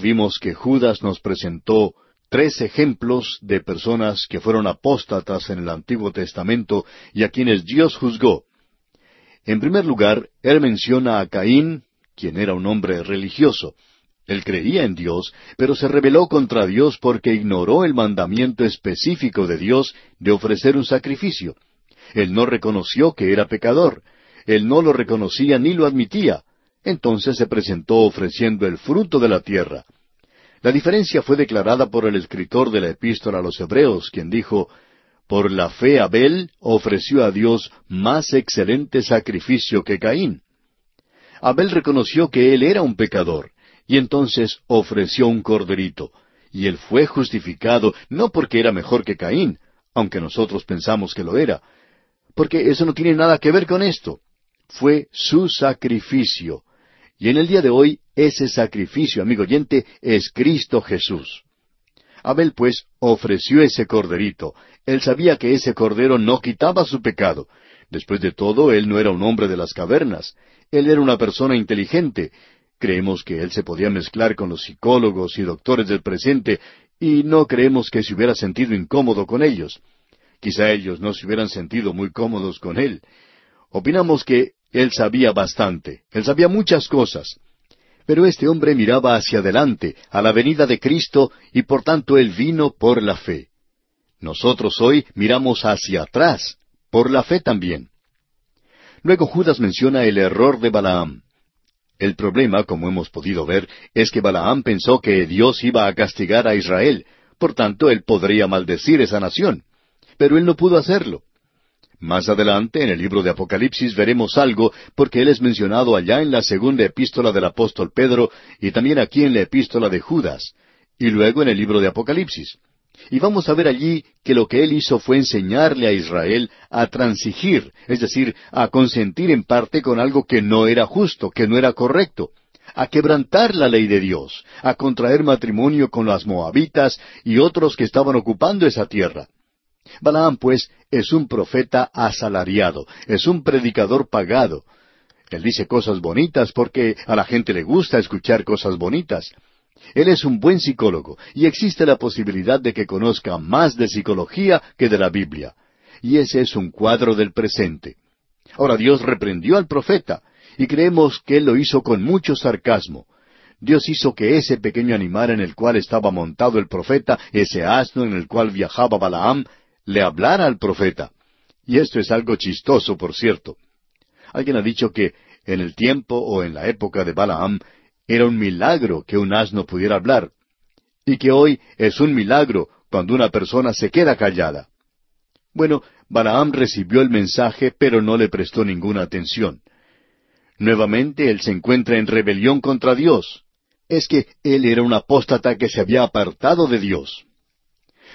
Vimos que Judas nos presentó tres ejemplos de personas que fueron apóstatas en el Antiguo Testamento y a quienes Dios juzgó. En primer lugar, él menciona a Caín, quien era un hombre religioso. Él creía en Dios, pero se rebeló contra Dios porque ignoró el mandamiento específico de Dios de ofrecer un sacrificio. Él no reconoció que era pecador. Él no lo reconocía ni lo admitía. Entonces se presentó ofreciendo el fruto de la tierra. La diferencia fue declarada por el escritor de la epístola a los Hebreos, quien dijo, Por la fe Abel ofreció a Dios más excelente sacrificio que Caín. Abel reconoció que él era un pecador, y entonces ofreció un corderito. Y él fue justificado no porque era mejor que Caín, aunque nosotros pensamos que lo era, porque eso no tiene nada que ver con esto. Fue su sacrificio. Y en el día de hoy, ese sacrificio, amigo oyente, es Cristo Jesús. Abel, pues, ofreció ese corderito. Él sabía que ese cordero no quitaba su pecado. Después de todo, él no era un hombre de las cavernas. Él era una persona inteligente, Creemos que él se podía mezclar con los psicólogos y doctores del presente y no creemos que se hubiera sentido incómodo con ellos. Quizá ellos no se hubieran sentido muy cómodos con él. Opinamos que él sabía bastante, él sabía muchas cosas. Pero este hombre miraba hacia adelante, a la venida de Cristo, y por tanto él vino por la fe. Nosotros hoy miramos hacia atrás, por la fe también. Luego Judas menciona el error de Balaam. El problema, como hemos podido ver, es que Balaam pensó que Dios iba a castigar a Israel, por tanto él podría maldecir esa nación. Pero él no pudo hacerlo. Más adelante, en el libro de Apocalipsis, veremos algo, porque él es mencionado allá en la segunda epístola del apóstol Pedro y también aquí en la epístola de Judas, y luego en el libro de Apocalipsis. Y vamos a ver allí que lo que él hizo fue enseñarle a Israel a transigir, es decir, a consentir en parte con algo que no era justo, que no era correcto, a quebrantar la ley de Dios, a contraer matrimonio con las moabitas y otros que estaban ocupando esa tierra. Balaam, pues, es un profeta asalariado, es un predicador pagado. Él dice cosas bonitas porque a la gente le gusta escuchar cosas bonitas. Él es un buen psicólogo y existe la posibilidad de que conozca más de psicología que de la Biblia. Y ese es un cuadro del presente. Ahora Dios reprendió al profeta y creemos que Él lo hizo con mucho sarcasmo. Dios hizo que ese pequeño animal en el cual estaba montado el profeta, ese asno en el cual viajaba Balaam, le hablara al profeta. Y esto es algo chistoso, por cierto. Alguien ha dicho que en el tiempo o en la época de Balaam era un milagro que un asno pudiera hablar, y que hoy es un milagro cuando una persona se queda callada. Bueno, Balaam recibió el mensaje, pero no le prestó ninguna atención. Nuevamente él se encuentra en rebelión contra Dios. Es que él era un apóstata que se había apartado de Dios.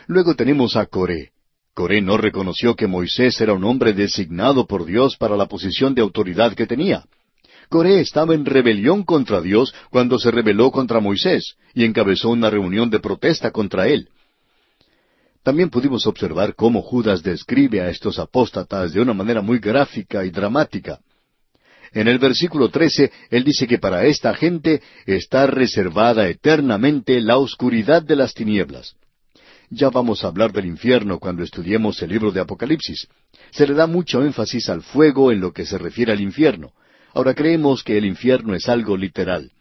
Luego tenemos a Coré. Coré no reconoció que Moisés era un hombre designado por Dios para la posición de autoridad que tenía. Coré estaba en rebelión contra Dios cuando se rebeló contra Moisés y encabezó una reunión de protesta contra él. También pudimos observar cómo Judas describe a estos apóstatas de una manera muy gráfica y dramática. En el versículo 13, él dice que para esta gente está reservada eternamente la oscuridad de las tinieblas. Ya vamos a hablar del infierno cuando estudiemos el libro de Apocalipsis. Se le da mucho énfasis al fuego en lo que se refiere al infierno. Ahora creemos que el infierno es algo literal.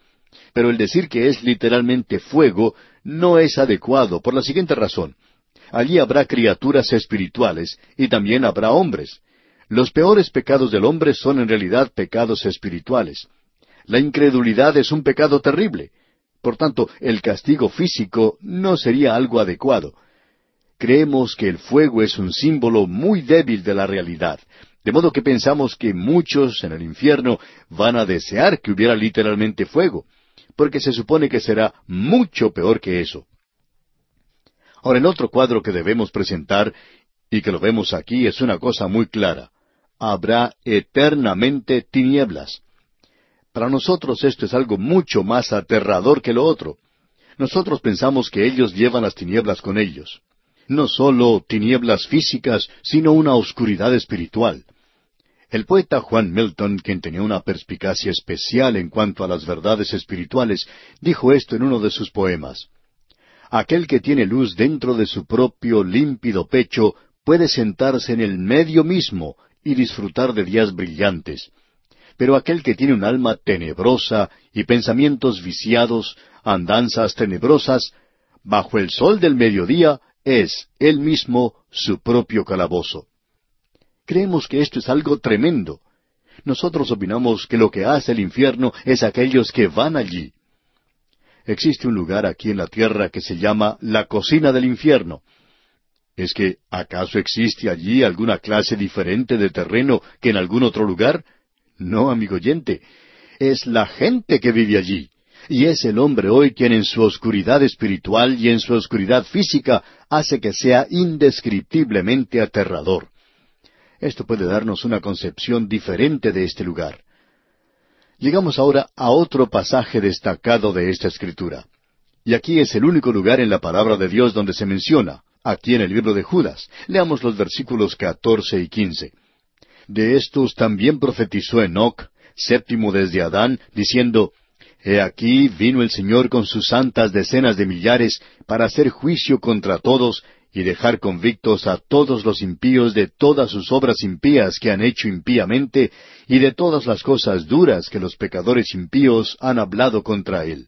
Pero el decir que es literalmente fuego no es adecuado por la siguiente razón. Allí habrá criaturas espirituales y también habrá hombres. Los peores pecados del hombre son en realidad pecados espirituales. La incredulidad es un pecado terrible. Por tanto, el castigo físico no sería algo adecuado. Creemos que el fuego es un símbolo muy débil de la realidad, de modo que pensamos que muchos en el infierno van a desear que hubiera literalmente fuego, porque se supone que será mucho peor que eso. Ahora, el otro cuadro que debemos presentar, y que lo vemos aquí, es una cosa muy clara. Habrá eternamente tinieblas. Para nosotros esto es algo mucho más aterrador que lo otro. Nosotros pensamos que ellos llevan las tinieblas con ellos. No solo tinieblas físicas, sino una oscuridad espiritual. El poeta Juan Milton, quien tenía una perspicacia especial en cuanto a las verdades espirituales, dijo esto en uno de sus poemas. Aquel que tiene luz dentro de su propio límpido pecho puede sentarse en el medio mismo y disfrutar de días brillantes. Pero aquel que tiene un alma tenebrosa y pensamientos viciados, andanzas tenebrosas, bajo el sol del mediodía es él mismo su propio calabozo. Creemos que esto es algo tremendo. Nosotros opinamos que lo que hace el infierno es aquellos que van allí. Existe un lugar aquí en la tierra que se llama la cocina del infierno. ¿Es que acaso existe allí alguna clase diferente de terreno que en algún otro lugar? No, amigo oyente. Es la gente que vive allí. Y es el hombre hoy quien en su oscuridad espiritual y en su oscuridad física hace que sea indescriptiblemente aterrador. Esto puede darnos una concepción diferente de este lugar. Llegamos ahora a otro pasaje destacado de esta escritura. Y aquí es el único lugar en la palabra de Dios donde se menciona, aquí en el libro de Judas. Leamos los versículos catorce y quince. De estos también profetizó Enoc, séptimo desde Adán, diciendo, He aquí vino el Señor con sus santas decenas de millares para hacer juicio contra todos y dejar convictos a todos los impíos de todas sus obras impías que han hecho impíamente y de todas las cosas duras que los pecadores impíos han hablado contra él.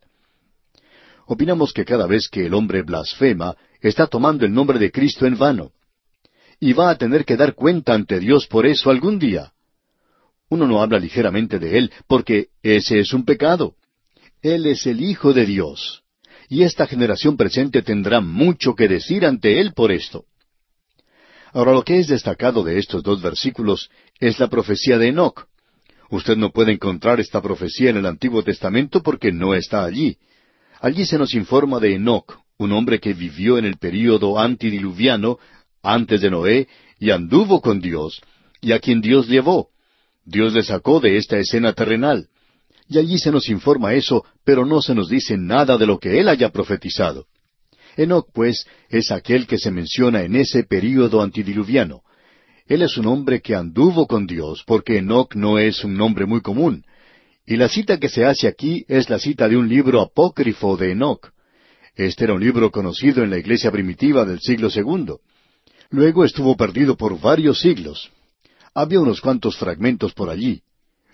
Opinamos que cada vez que el hombre blasfema, está tomando el nombre de Cristo en vano. Y va a tener que dar cuenta ante Dios por eso algún día. Uno no habla ligeramente de él porque ese es un pecado. Él es el Hijo de Dios y esta generación presente tendrá mucho que decir ante Él por esto. Ahora lo que es destacado de estos dos versículos es la profecía de Enoch. Usted no puede encontrar esta profecía en el Antiguo Testamento porque no está allí. Allí se nos informa de Enoch, un hombre que vivió en el período antidiluviano, antes de Noé, y anduvo con Dios, y a quien Dios llevó. Dios le sacó de esta escena terrenal. Y allí se nos informa eso, pero no se nos dice nada de lo que él haya profetizado. Enoc, pues, es aquel que se menciona en ese período antidiluviano. Él es un hombre que anduvo con Dios, porque Enoc no es un nombre muy común. Y la cita que se hace aquí es la cita de un libro apócrifo de Enoc. Este era un libro conocido en la iglesia primitiva del siglo segundo. Luego estuvo perdido por varios siglos. Había unos cuantos fragmentos por allí.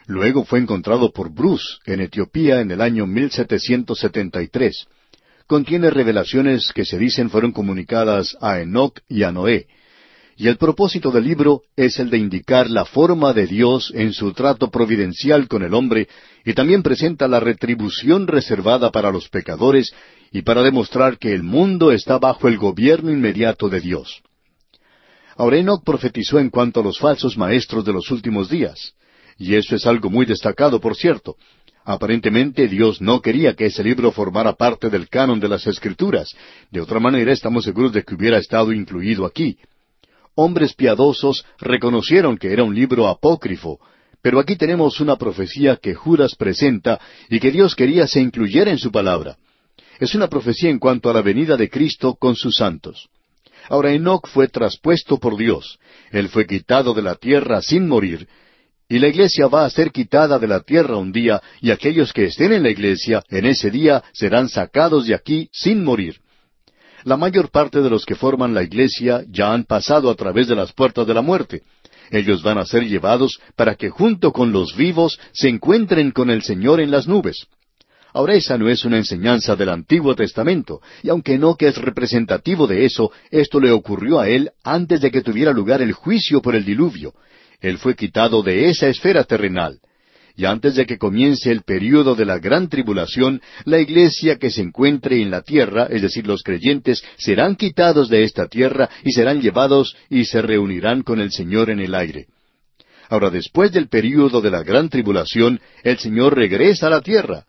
Luego fue encontrado por Bruce en Etiopía en el año 1773. Contiene revelaciones que se dicen fueron comunicadas a Enoch y a Noé. Y el propósito del libro es el de indicar la forma de Dios en su trato providencial con el hombre y también presenta la retribución reservada para los pecadores y para demostrar que el mundo está bajo el gobierno inmediato de Dios. Ahora Enoch profetizó en cuanto a los falsos maestros de los últimos días. Y eso es algo muy destacado, por cierto. Aparentemente Dios no quería que ese libro formara parte del canon de las Escrituras. De otra manera estamos seguros de que hubiera estado incluido aquí. Hombres piadosos reconocieron que era un libro apócrifo, pero aquí tenemos una profecía que Judas presenta y que Dios quería se incluyera en su palabra. Es una profecía en cuanto a la venida de Cristo con sus santos. Ahora Enoch fue traspuesto por Dios. Él fue quitado de la tierra sin morir, y la iglesia va a ser quitada de la tierra un día, y aquellos que estén en la iglesia en ese día serán sacados de aquí sin morir. La mayor parte de los que forman la iglesia ya han pasado a través de las puertas de la muerte. Ellos van a ser llevados para que junto con los vivos se encuentren con el Señor en las nubes. Ahora esa no es una enseñanza del Antiguo Testamento, y aunque no que es representativo de eso, esto le ocurrió a él antes de que tuviera lugar el juicio por el diluvio, él fue quitado de esa esfera terrenal. Y antes de que comience el período de la gran tribulación, la iglesia que se encuentre en la tierra, es decir, los creyentes, serán quitados de esta tierra y serán llevados y se reunirán con el Señor en el aire. Ahora, después del período de la gran tribulación, el Señor regresa a la tierra.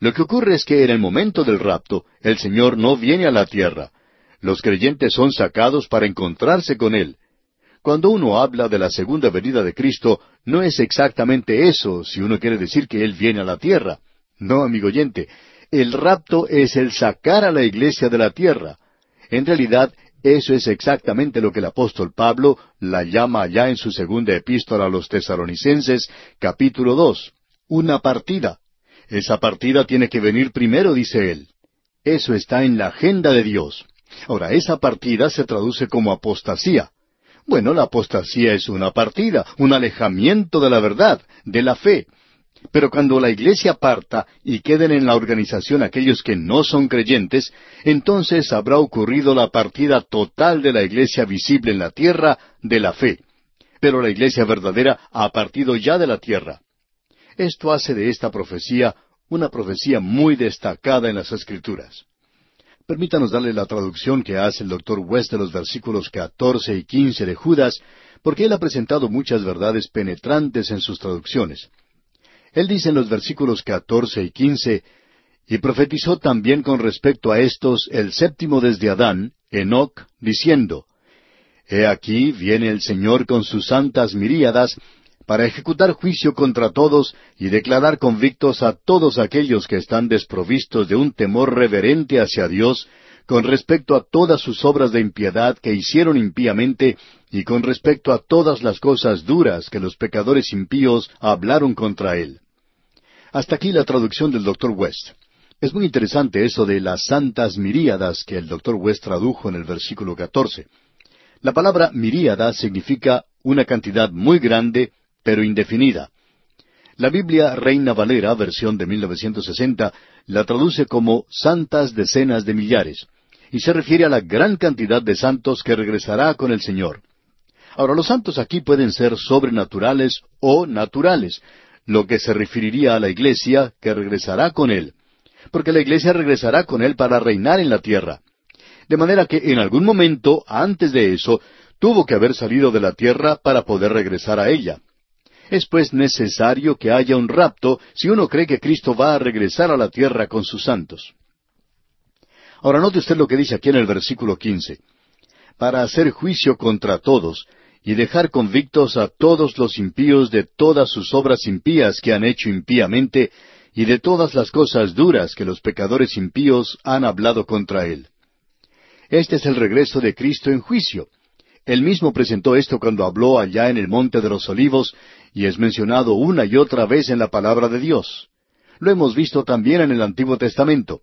Lo que ocurre es que en el momento del rapto, el Señor no viene a la tierra. Los creyentes son sacados para encontrarse con Él. Cuando uno habla de la segunda venida de Cristo, no es exactamente eso si uno quiere decir que Él viene a la tierra. No, amigo oyente, el rapto es el sacar a la iglesia de la tierra. En realidad, Eso es exactamente lo que el apóstol Pablo la llama allá en su segunda epístola a los tesaronicenses, capítulo dos, una partida. Esa partida tiene que venir primero, dice él. Eso está en la agenda de Dios. Ahora, esa partida se traduce como apostasía. Bueno, la apostasía es una partida, un alejamiento de la verdad, de la fe. Pero cuando la iglesia parta y queden en la organización aquellos que no son creyentes, entonces habrá ocurrido la partida total de la iglesia visible en la tierra de la fe. Pero la iglesia verdadera ha partido ya de la tierra. Esto hace de esta profecía una profecía muy destacada en las Escrituras. Permítanos darle la traducción que hace el doctor West de los versículos catorce y quince de Judas, porque él ha presentado muchas verdades penetrantes en sus traducciones. Él dice en los versículos catorce y quince, y profetizó también con respecto a estos el séptimo desde Adán, Enoc, diciendo, He aquí viene el Señor con sus santas miríadas, para ejecutar juicio contra todos y declarar convictos a todos aquellos que están desprovistos de un temor reverente hacia Dios, con respecto a todas sus obras de impiedad que hicieron impíamente, y con respecto a todas las cosas duras que los pecadores impíos hablaron contra él. Hasta aquí la traducción del Dr. West. Es muy interesante eso de las santas miríadas que el Dr. West tradujo en el versículo catorce. La palabra miríada significa una cantidad muy grande, pero indefinida. La Biblia Reina Valera, versión de 1960, la traduce como santas decenas de millares, y se refiere a la gran cantidad de santos que regresará con el Señor. Ahora, los santos aquí pueden ser sobrenaturales o naturales, lo que se referiría a la iglesia que regresará con Él, porque la iglesia regresará con Él para reinar en la tierra. De manera que en algún momento, antes de eso, tuvo que haber salido de la tierra para poder regresar a ella. Es pues necesario que haya un rapto si uno cree que Cristo va a regresar a la tierra con sus santos. Ahora note usted lo que dice aquí en el versículo quince. Para hacer juicio contra todos y dejar convictos a todos los impíos de todas sus obras impías que han hecho impíamente y de todas las cosas duras que los pecadores impíos han hablado contra él. Este es el regreso de Cristo en juicio. Él mismo presentó esto cuando habló allá en el Monte de los Olivos y es mencionado una y otra vez en la palabra de Dios. Lo hemos visto también en el Antiguo Testamento.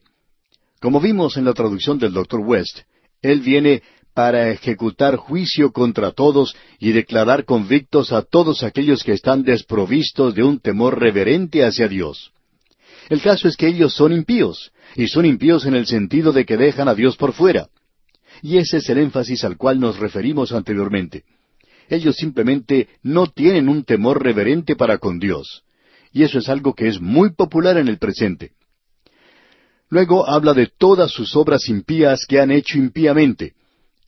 Como vimos en la traducción del Dr. West, Él viene para ejecutar juicio contra todos y declarar convictos a todos aquellos que están desprovistos de un temor reverente hacia Dios. El caso es que ellos son impíos, y son impíos en el sentido de que dejan a Dios por fuera. Y ese es el énfasis al cual nos referimos anteriormente. Ellos simplemente no tienen un temor reverente para con Dios. Y eso es algo que es muy popular en el presente. Luego habla de todas sus obras impías que han hecho impíamente.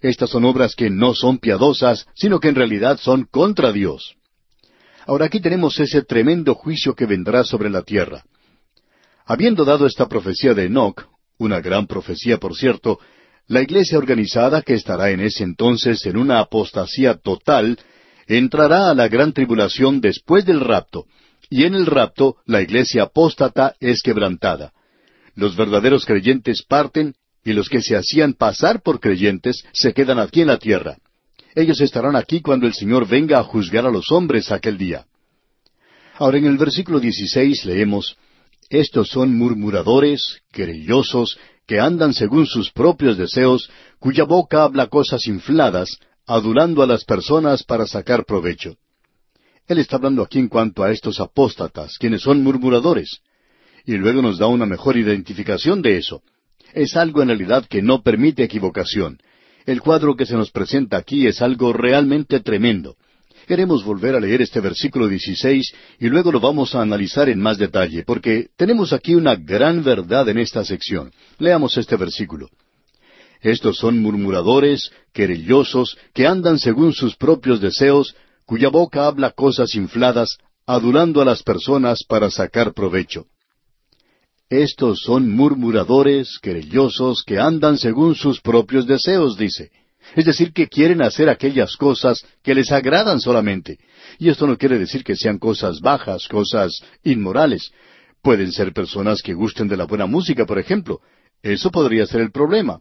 Estas son obras que no son piadosas, sino que en realidad son contra Dios. Ahora aquí tenemos ese tremendo juicio que vendrá sobre la tierra. Habiendo dado esta profecía de Enoch, una gran profecía por cierto, la iglesia organizada, que estará en ese entonces en una apostasía total, entrará a la gran tribulación después del rapto, y en el rapto la iglesia apóstata es quebrantada. Los verdaderos creyentes parten y los que se hacían pasar por creyentes se quedan aquí en la tierra. Ellos estarán aquí cuando el Señor venga a juzgar a los hombres aquel día. Ahora en el versículo 16 leemos, Estos son murmuradores, querellosos, que andan según sus propios deseos, cuya boca habla cosas infladas, adulando a las personas para sacar provecho. Él está hablando aquí en cuanto a estos apóstatas, quienes son murmuradores. Y luego nos da una mejor identificación de eso. Es algo en realidad que no permite equivocación. El cuadro que se nos presenta aquí es algo realmente tremendo. Queremos volver a leer este versículo 16 y luego lo vamos a analizar en más detalle, porque tenemos aquí una gran verdad en esta sección. Leamos este versículo. Estos son murmuradores, querellosos, que andan según sus propios deseos, cuya boca habla cosas infladas, adulando a las personas para sacar provecho. Estos son murmuradores, querellosos, que andan según sus propios deseos, dice. Es decir, que quieren hacer aquellas cosas que les agradan solamente. Y esto no quiere decir que sean cosas bajas, cosas inmorales. Pueden ser personas que gusten de la buena música, por ejemplo. Eso podría ser el problema.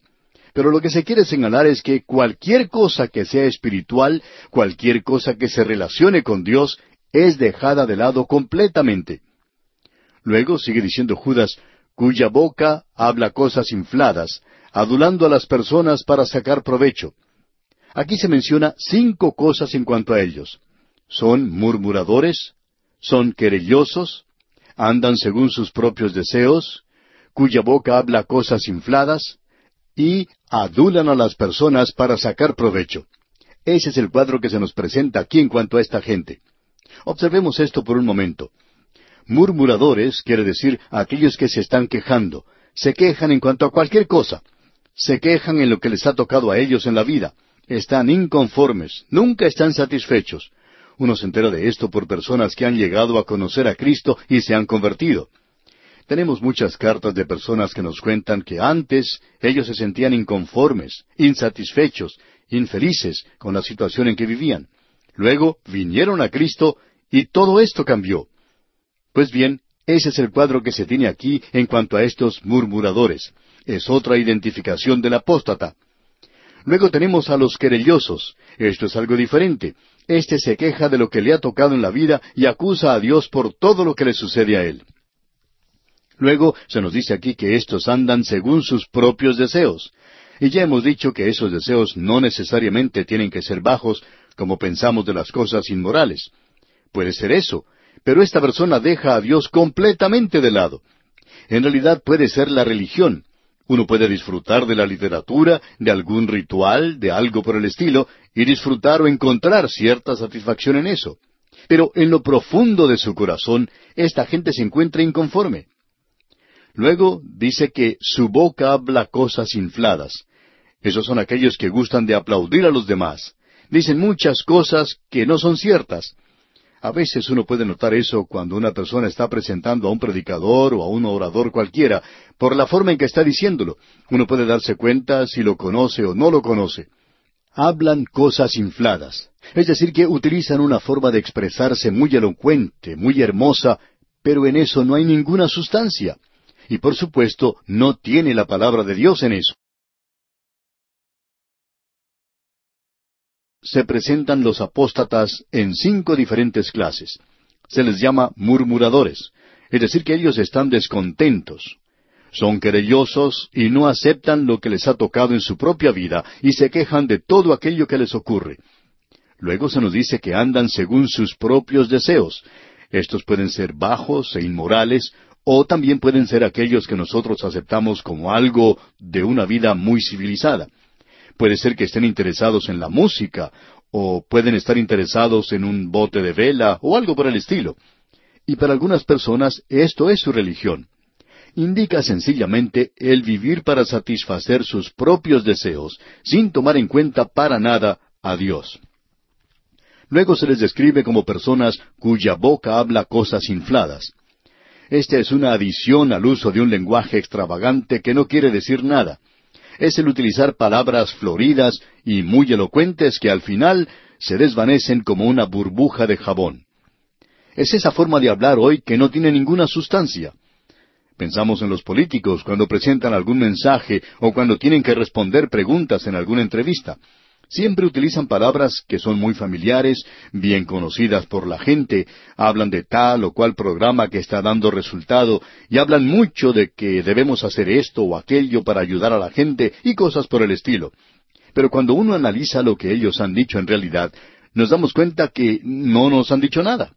Pero lo que se quiere señalar es que cualquier cosa que sea espiritual, cualquier cosa que se relacione con Dios, es dejada de lado completamente. Luego sigue diciendo Judas, cuya boca habla cosas infladas, adulando a las personas para sacar provecho. Aquí se menciona cinco cosas en cuanto a ellos. Son murmuradores, son querellosos, andan según sus propios deseos, cuya boca habla cosas infladas, y adulan a las personas para sacar provecho. Ese es el cuadro que se nos presenta aquí en cuanto a esta gente. Observemos esto por un momento. Murmuradores quiere decir aquellos que se están quejando, se quejan en cuanto a cualquier cosa, se quejan en lo que les ha tocado a ellos en la vida, están inconformes, nunca están satisfechos. Uno se entera de esto por personas que han llegado a conocer a Cristo y se han convertido. Tenemos muchas cartas de personas que nos cuentan que antes ellos se sentían inconformes, insatisfechos, infelices con la situación en que vivían. Luego vinieron a Cristo y todo esto cambió. Pues bien, ese es el cuadro que se tiene aquí en cuanto a estos murmuradores. Es otra identificación del apóstata. Luego tenemos a los querellosos. Esto es algo diferente. Este se queja de lo que le ha tocado en la vida y acusa a Dios por todo lo que le sucede a él. Luego se nos dice aquí que estos andan según sus propios deseos. Y ya hemos dicho que esos deseos no necesariamente tienen que ser bajos, como pensamos de las cosas inmorales. Puede ser eso, pero esta persona deja a Dios completamente de lado. En realidad puede ser la religión. Uno puede disfrutar de la literatura, de algún ritual, de algo por el estilo, y disfrutar o encontrar cierta satisfacción en eso. Pero en lo profundo de su corazón, esta gente se encuentra inconforme. Luego dice que su boca habla cosas infladas. Esos son aquellos que gustan de aplaudir a los demás. Dicen muchas cosas que no son ciertas. A veces uno puede notar eso cuando una persona está presentando a un predicador o a un orador cualquiera, por la forma en que está diciéndolo. Uno puede darse cuenta si lo conoce o no lo conoce. Hablan cosas infladas, es decir, que utilizan una forma de expresarse muy elocuente, muy hermosa, pero en eso no hay ninguna sustancia. Y por supuesto, no tiene la palabra de Dios en eso. Se presentan los apóstatas en cinco diferentes clases. Se les llama murmuradores, es decir, que ellos están descontentos. Son querellosos y no aceptan lo que les ha tocado en su propia vida y se quejan de todo aquello que les ocurre. Luego se nos dice que andan según sus propios deseos. Estos pueden ser bajos e inmorales o también pueden ser aquellos que nosotros aceptamos como algo de una vida muy civilizada. Puede ser que estén interesados en la música, o pueden estar interesados en un bote de vela, o algo por el estilo. Y para algunas personas esto es su religión. Indica sencillamente el vivir para satisfacer sus propios deseos, sin tomar en cuenta para nada a Dios. Luego se les describe como personas cuya boca habla cosas infladas. Esta es una adición al uso de un lenguaje extravagante que no quiere decir nada. Es el utilizar palabras floridas y muy elocuentes que al final se desvanecen como una burbuja de jabón. Es esa forma de hablar hoy que no tiene ninguna sustancia. Pensamos en los políticos cuando presentan algún mensaje o cuando tienen que responder preguntas en alguna entrevista. Siempre utilizan palabras que son muy familiares, bien conocidas por la gente, hablan de tal o cual programa que está dando resultado y hablan mucho de que debemos hacer esto o aquello para ayudar a la gente y cosas por el estilo. Pero cuando uno analiza lo que ellos han dicho en realidad, nos damos cuenta que no nos han dicho nada.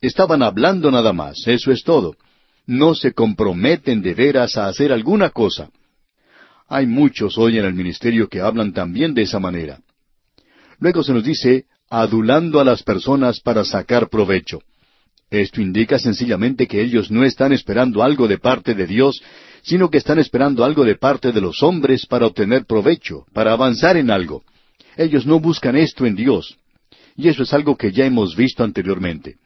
Estaban hablando nada más, eso es todo. No se comprometen de veras a hacer alguna cosa. Hay muchos hoy en el ministerio que hablan también de esa manera. Luego se nos dice, adulando a las personas para sacar provecho. Esto indica sencillamente que ellos no están esperando algo de parte de Dios, sino que están esperando algo de parte de los hombres para obtener provecho, para avanzar en algo. Ellos no buscan esto en Dios. Y eso es algo que ya hemos visto anteriormente.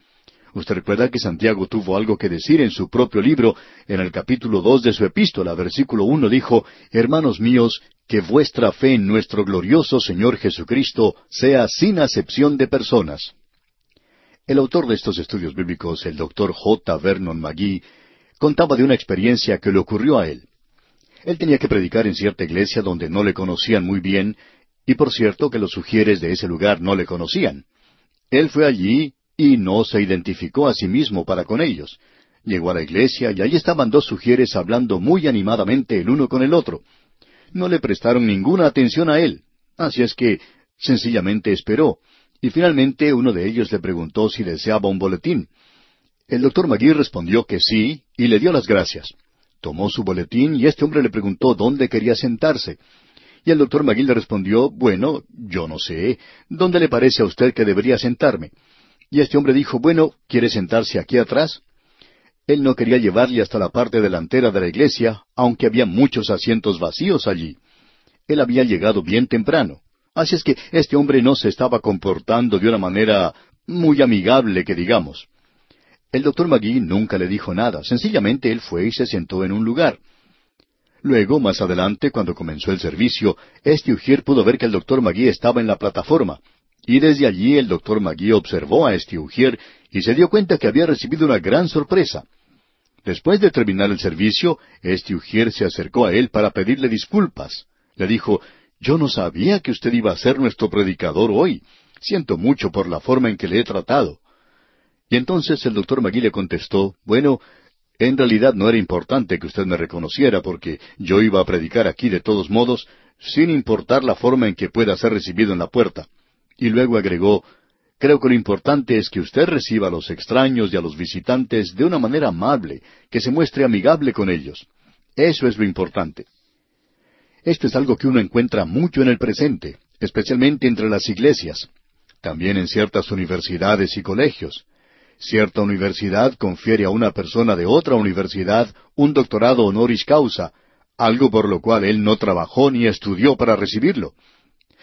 Usted recuerda que Santiago tuvo algo que decir en su propio libro, en el capítulo dos de su epístola, versículo uno dijo, Hermanos míos, que vuestra fe en nuestro glorioso Señor Jesucristo sea sin acepción de personas. El autor de estos estudios bíblicos, el doctor J. Vernon McGee, contaba de una experiencia que le ocurrió a él. Él tenía que predicar en cierta iglesia donde no le conocían muy bien, y por cierto que los sugieres de ese lugar no le conocían. Él fue allí y no se identificó a sí mismo para con ellos. Llegó a la iglesia y allí estaban dos sugieres hablando muy animadamente el uno con el otro. No le prestaron ninguna atención a él, así es que sencillamente esperó, y finalmente uno de ellos le preguntó si deseaba un boletín. El doctor Magui respondió que sí, y le dio las gracias. Tomó su boletín y este hombre le preguntó dónde quería sentarse. Y el doctor Magui le respondió, bueno, yo no sé, ¿dónde le parece a usted que debería sentarme? Y este hombre dijo, bueno, ¿quiere sentarse aquí atrás? Él no quería llevarle hasta la parte delantera de la iglesia, aunque había muchos asientos vacíos allí. Él había llegado bien temprano. Así es que este hombre no se estaba comportando de una manera muy amigable, que digamos. El doctor Magui nunca le dijo nada, sencillamente él fue y se sentó en un lugar. Luego, más adelante, cuando comenzó el servicio, este Ujier pudo ver que el doctor Magui estaba en la plataforma, y desde allí el doctor Magui observó a este Ujier y se dio cuenta que había recibido una gran sorpresa. Después de terminar el servicio, este Ujier se acercó a él para pedirle disculpas. Le dijo, yo no sabía que usted iba a ser nuestro predicador hoy. Siento mucho por la forma en que le he tratado. Y entonces el doctor Magui le contestó, bueno, en realidad no era importante que usted me reconociera porque yo iba a predicar aquí de todos modos, sin importar la forma en que pueda ser recibido en la puerta. Y luego agregó, creo que lo importante es que usted reciba a los extraños y a los visitantes de una manera amable, que se muestre amigable con ellos. Eso es lo importante. Esto es algo que uno encuentra mucho en el presente, especialmente entre las iglesias, también en ciertas universidades y colegios. Cierta universidad confiere a una persona de otra universidad un doctorado honoris causa, algo por lo cual él no trabajó ni estudió para recibirlo.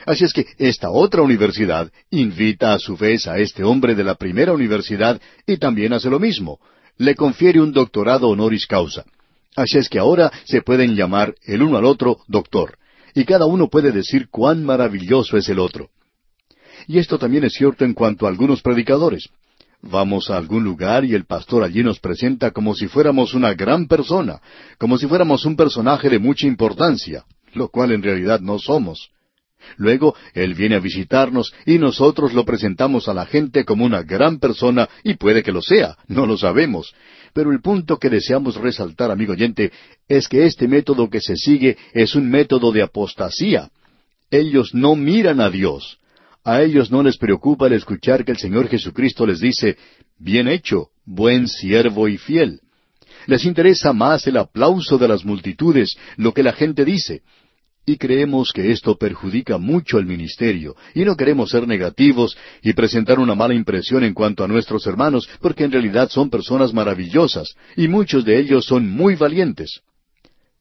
Así es que esta otra universidad invita a su vez a este hombre de la primera universidad y también hace lo mismo. Le confiere un doctorado honoris causa. Así es que ahora se pueden llamar el uno al otro doctor, y cada uno puede decir cuán maravilloso es el otro. Y esto también es cierto en cuanto a algunos predicadores. Vamos a algún lugar y el pastor allí nos presenta como si fuéramos una gran persona, como si fuéramos un personaje de mucha importancia, lo cual en realidad no somos. Luego Él viene a visitarnos y nosotros lo presentamos a la gente como una gran persona y puede que lo sea, no lo sabemos, pero el punto que deseamos resaltar, amigo oyente, es que este método que se sigue es un método de apostasía. Ellos no miran a Dios. A ellos no les preocupa el escuchar que el Señor Jesucristo les dice, Bien hecho, buen siervo y fiel. Les interesa más el aplauso de las multitudes, lo que la gente dice, y creemos que esto perjudica mucho el ministerio, y no queremos ser negativos y presentar una mala impresión en cuanto a nuestros hermanos, porque en realidad son personas maravillosas, y muchos de ellos son muy valientes.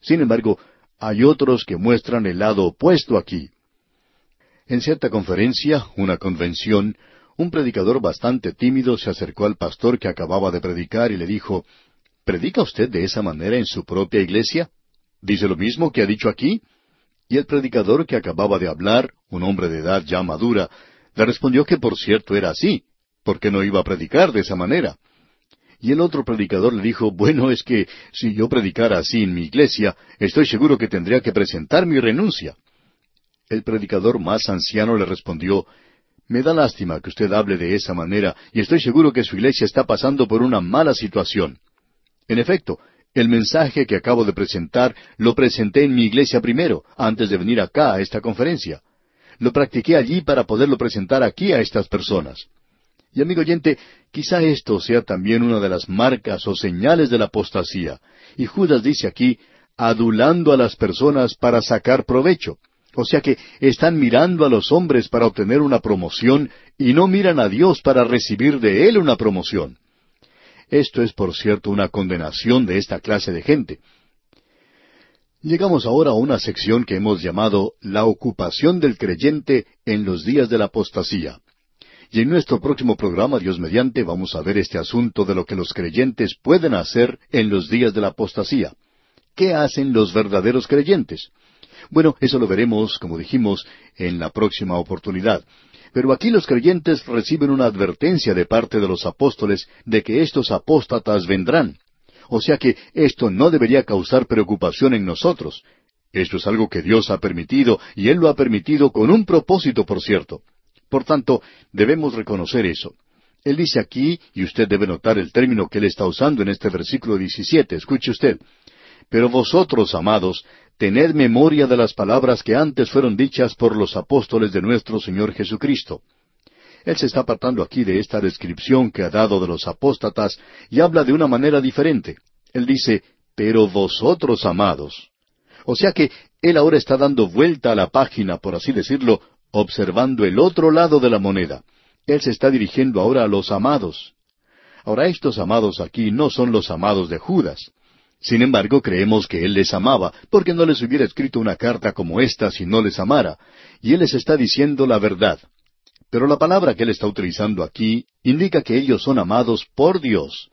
Sin embargo, hay otros que muestran el lado opuesto aquí. En cierta conferencia, una convención, un predicador bastante tímido se acercó al pastor que acababa de predicar y le dijo, ¿Predica usted de esa manera en su propia iglesia? ¿Dice lo mismo que ha dicho aquí? Y el predicador que acababa de hablar, un hombre de edad ya madura, le respondió que por cierto era así, porque no iba a predicar de esa manera. Y el otro predicador le dijo, bueno, es que si yo predicara así en mi iglesia, estoy seguro que tendría que presentar mi renuncia. El predicador más anciano le respondió, me da lástima que usted hable de esa manera, y estoy seguro que su iglesia está pasando por una mala situación. En efecto, el mensaje que acabo de presentar lo presenté en mi iglesia primero, antes de venir acá a esta conferencia. Lo practiqué allí para poderlo presentar aquí a estas personas. Y amigo oyente, quizá esto sea también una de las marcas o señales de la apostasía. Y Judas dice aquí, adulando a las personas para sacar provecho. O sea que están mirando a los hombres para obtener una promoción y no miran a Dios para recibir de Él una promoción. Esto es, por cierto, una condenación de esta clase de gente. Llegamos ahora a una sección que hemos llamado la ocupación del creyente en los días de la apostasía. Y en nuestro próximo programa, Dios mediante, vamos a ver este asunto de lo que los creyentes pueden hacer en los días de la apostasía. ¿Qué hacen los verdaderos creyentes? Bueno, eso lo veremos, como dijimos, en la próxima oportunidad. Pero aquí los creyentes reciben una advertencia de parte de los apóstoles de que estos apóstatas vendrán. O sea que esto no debería causar preocupación en nosotros. Esto es algo que Dios ha permitido, y Él lo ha permitido con un propósito, por cierto. Por tanto, debemos reconocer eso. Él dice aquí, y usted debe notar el término que él está usando en este versículo 17, escuche usted, pero vosotros, amados, tened memoria de las palabras que antes fueron dichas por los apóstoles de nuestro Señor Jesucristo. Él se está apartando aquí de esta descripción que ha dado de los apóstatas y habla de una manera diferente. Él dice, pero vosotros, amados. O sea que él ahora está dando vuelta a la página, por así decirlo, observando el otro lado de la moneda. Él se está dirigiendo ahora a los amados. Ahora estos amados aquí no son los amados de Judas. Sin embargo, creemos que Él les amaba, porque no les hubiera escrito una carta como esta si no les amara, y Él les está diciendo la verdad. Pero la palabra que Él está utilizando aquí indica que ellos son amados por Dios.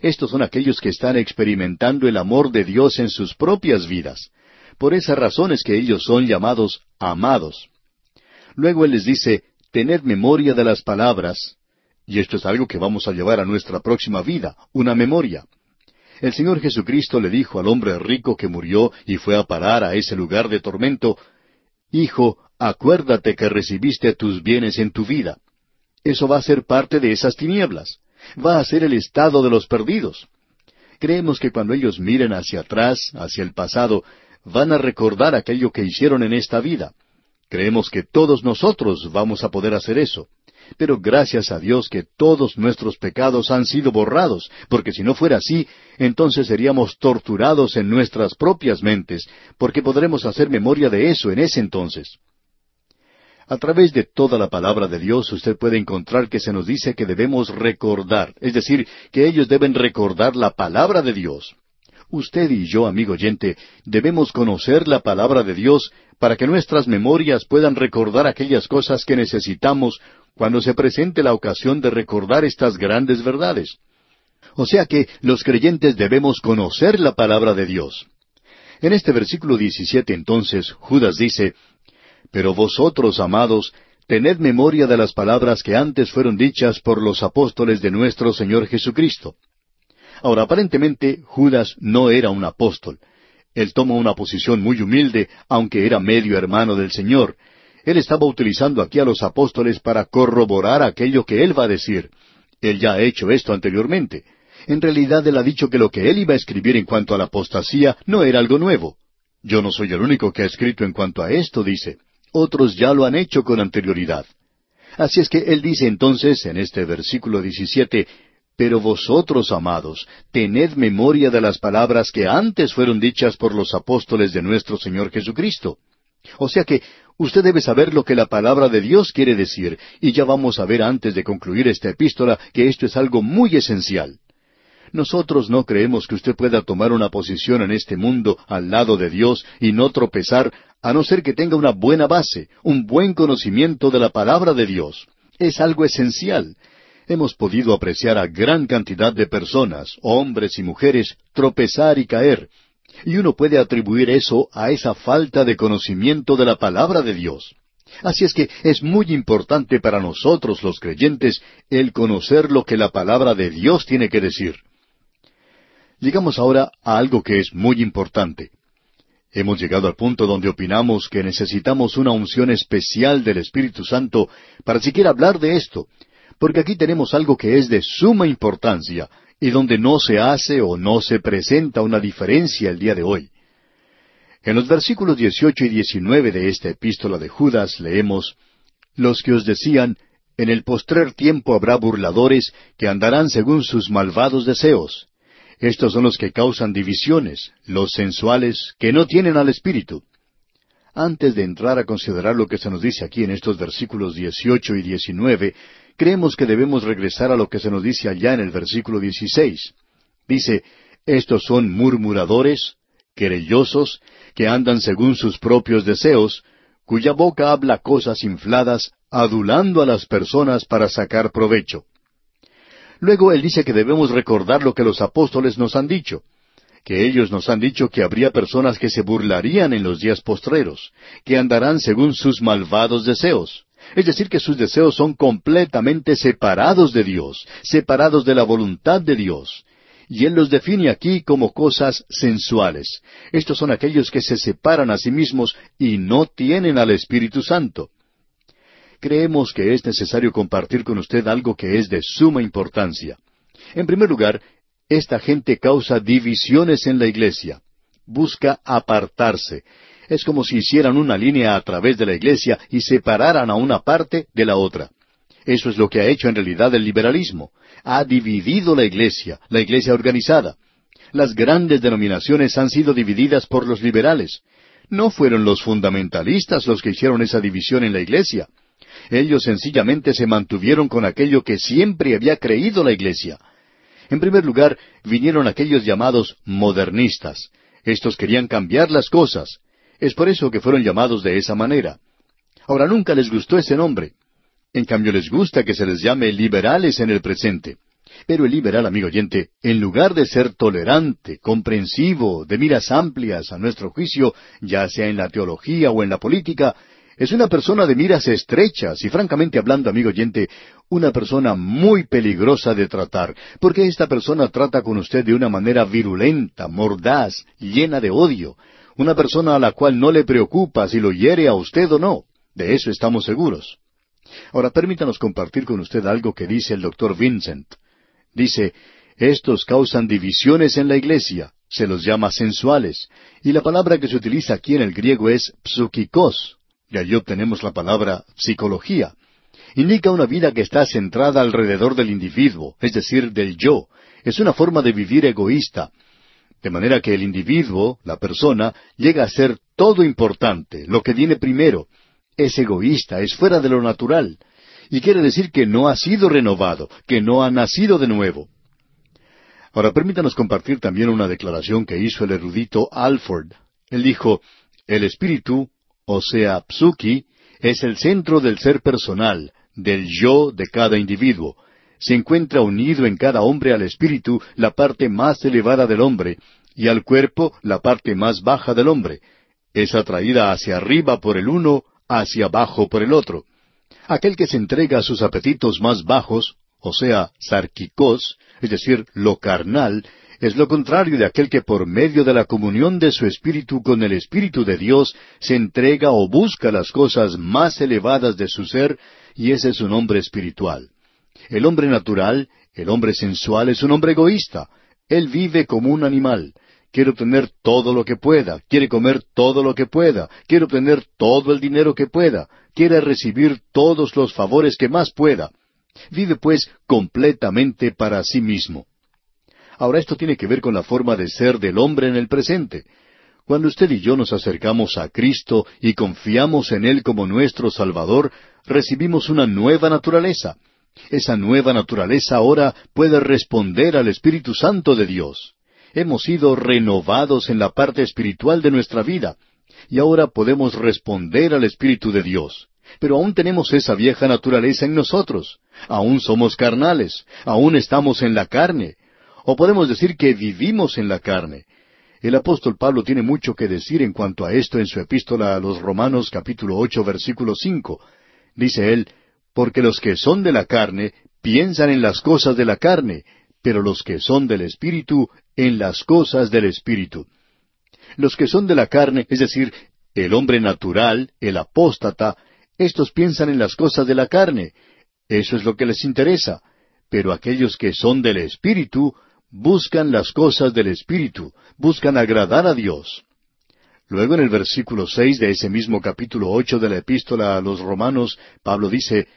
Estos son aquellos que están experimentando el amor de Dios en sus propias vidas. Por esa razón es que ellos son llamados amados. Luego Él les dice, tened memoria de las palabras, y esto es algo que vamos a llevar a nuestra próxima vida, una memoria. El Señor Jesucristo le dijo al hombre rico que murió y fue a parar a ese lugar de tormento, Hijo, acuérdate que recibiste tus bienes en tu vida. Eso va a ser parte de esas tinieblas. Va a ser el estado de los perdidos. Creemos que cuando ellos miren hacia atrás, hacia el pasado, van a recordar aquello que hicieron en esta vida. Creemos que todos nosotros vamos a poder hacer eso. Pero gracias a Dios que todos nuestros pecados han sido borrados, porque si no fuera así, entonces seríamos torturados en nuestras propias mentes, porque podremos hacer memoria de eso en ese entonces. A través de toda la palabra de Dios usted puede encontrar que se nos dice que debemos recordar, es decir, que ellos deben recordar la palabra de Dios. Usted y yo, amigo oyente, debemos conocer la palabra de Dios para que nuestras memorias puedan recordar aquellas cosas que necesitamos cuando se presente la ocasión de recordar estas grandes verdades. O sea que los creyentes debemos conocer la palabra de Dios. En este versículo 17 entonces Judas dice, Pero vosotros, amados, tened memoria de las palabras que antes fueron dichas por los apóstoles de nuestro Señor Jesucristo. Ahora, aparentemente Judas no era un apóstol, él toma una posición muy humilde, aunque era medio hermano del Señor. Él estaba utilizando aquí a los apóstoles para corroborar aquello que Él va a decir. Él ya ha hecho esto anteriormente. En realidad Él ha dicho que lo que Él iba a escribir en cuanto a la apostasía no era algo nuevo. Yo no soy el único que ha escrito en cuanto a esto, dice. Otros ya lo han hecho con anterioridad. Así es que Él dice entonces en este versículo 17, pero vosotros, amados, tened memoria de las palabras que antes fueron dichas por los apóstoles de nuestro Señor Jesucristo. O sea que usted debe saber lo que la palabra de Dios quiere decir, y ya vamos a ver antes de concluir esta epístola que esto es algo muy esencial. Nosotros no creemos que usted pueda tomar una posición en este mundo al lado de Dios y no tropezar, a no ser que tenga una buena base, un buen conocimiento de la palabra de Dios. Es algo esencial hemos podido apreciar a gran cantidad de personas, hombres y mujeres, tropezar y caer, y uno puede atribuir eso a esa falta de conocimiento de la palabra de Dios. Así es que es muy importante para nosotros los creyentes el conocer lo que la palabra de Dios tiene que decir. Llegamos ahora a algo que es muy importante. Hemos llegado al punto donde opinamos que necesitamos una unción especial del Espíritu Santo para siquiera hablar de esto, porque aquí tenemos algo que es de suma importancia y donde no se hace o no se presenta una diferencia el día de hoy. En los versículos 18 y 19 de esta epístola de Judas leemos, Los que os decían, en el postrer tiempo habrá burladores que andarán según sus malvados deseos. Estos son los que causan divisiones, los sensuales, que no tienen al Espíritu. Antes de entrar a considerar lo que se nos dice aquí en estos versículos 18 y 19, creemos que debemos regresar a lo que se nos dice allá en el versículo 16. Dice, estos son murmuradores, querellosos, que andan según sus propios deseos, cuya boca habla cosas infladas, adulando a las personas para sacar provecho. Luego él dice que debemos recordar lo que los apóstoles nos han dicho, que ellos nos han dicho que habría personas que se burlarían en los días postreros, que andarán según sus malvados deseos. Es decir, que sus deseos son completamente separados de Dios, separados de la voluntad de Dios. Y él los define aquí como cosas sensuales. Estos son aquellos que se separan a sí mismos y no tienen al Espíritu Santo. Creemos que es necesario compartir con usted algo que es de suma importancia. En primer lugar, esta gente causa divisiones en la iglesia. Busca apartarse. Es como si hicieran una línea a través de la iglesia y separaran a una parte de la otra. Eso es lo que ha hecho en realidad el liberalismo. Ha dividido la iglesia, la iglesia organizada. Las grandes denominaciones han sido divididas por los liberales. No fueron los fundamentalistas los que hicieron esa división en la iglesia. Ellos sencillamente se mantuvieron con aquello que siempre había creído la iglesia. En primer lugar, vinieron aquellos llamados modernistas. Estos querían cambiar las cosas. Es por eso que fueron llamados de esa manera. Ahora nunca les gustó ese nombre. En cambio les gusta que se les llame liberales en el presente. Pero el liberal, amigo oyente, en lugar de ser tolerante, comprensivo, de miras amplias a nuestro juicio, ya sea en la teología o en la política, es una persona de miras estrechas y francamente hablando, amigo oyente, una persona muy peligrosa de tratar, porque esta persona trata con usted de una manera virulenta, mordaz, llena de odio, una persona a la cual no le preocupa si lo hiere a usted o no. De eso estamos seguros. Ahora permítanos compartir con usted algo que dice el doctor Vincent. Dice, estos causan divisiones en la iglesia, se los llama sensuales, y la palabra que se utiliza aquí en el griego es psukikos, y allí obtenemos la palabra psicología. Indica una vida que está centrada alrededor del individuo, es decir, del yo. Es una forma de vivir egoísta. De manera que el individuo, la persona, llega a ser todo importante, lo que viene primero, es egoísta, es fuera de lo natural. Y quiere decir que no ha sido renovado, que no ha nacido de nuevo. Ahora permítanos compartir también una declaración que hizo el erudito Alford. Él dijo, el espíritu, o sea, psuki, es el centro del ser personal, del yo de cada individuo. Se encuentra unido en cada hombre al espíritu la parte más elevada del hombre, y al cuerpo la parte más baja del hombre. Es atraída hacia arriba por el uno, hacia abajo por el otro. Aquel que se entrega a sus apetitos más bajos, o sea, sarquicos, es decir, lo carnal, es lo contrario de aquel que por medio de la comunión de su espíritu con el Espíritu de Dios se entrega o busca las cosas más elevadas de su ser, y ese es un hombre espiritual. El hombre natural, el hombre sensual, es un hombre egoísta. Él vive como un animal quiere obtener todo lo que pueda, quiere comer todo lo que pueda, quiere obtener todo el dinero que pueda, quiere recibir todos los favores que más pueda. Vive pues completamente para sí mismo. Ahora esto tiene que ver con la forma de ser del hombre en el presente. Cuando usted y yo nos acercamos a Cristo y confiamos en Él como nuestro Salvador, recibimos una nueva naturaleza. Esa nueva naturaleza ahora puede responder al Espíritu Santo de Dios hemos sido renovados en la parte espiritual de nuestra vida, y ahora podemos responder al Espíritu de Dios. Pero aún tenemos esa vieja naturaleza en nosotros, aún somos carnales, aún estamos en la carne, o podemos decir que vivimos en la carne. El apóstol Pablo tiene mucho que decir en cuanto a esto en su epístola a los Romanos capítulo ocho versículo cinco. Dice él, porque los que son de la carne piensan en las cosas de la carne, pero los que son del Espíritu en las cosas del Espíritu. Los que son de la carne, es decir, el hombre natural, el apóstata, estos piensan en las cosas de la carne. Eso es lo que les interesa. Pero aquellos que son del Espíritu buscan las cosas del Espíritu, buscan agradar a Dios. Luego en el versículo seis de ese mismo capítulo ocho de la epístola a los Romanos, Pablo dice,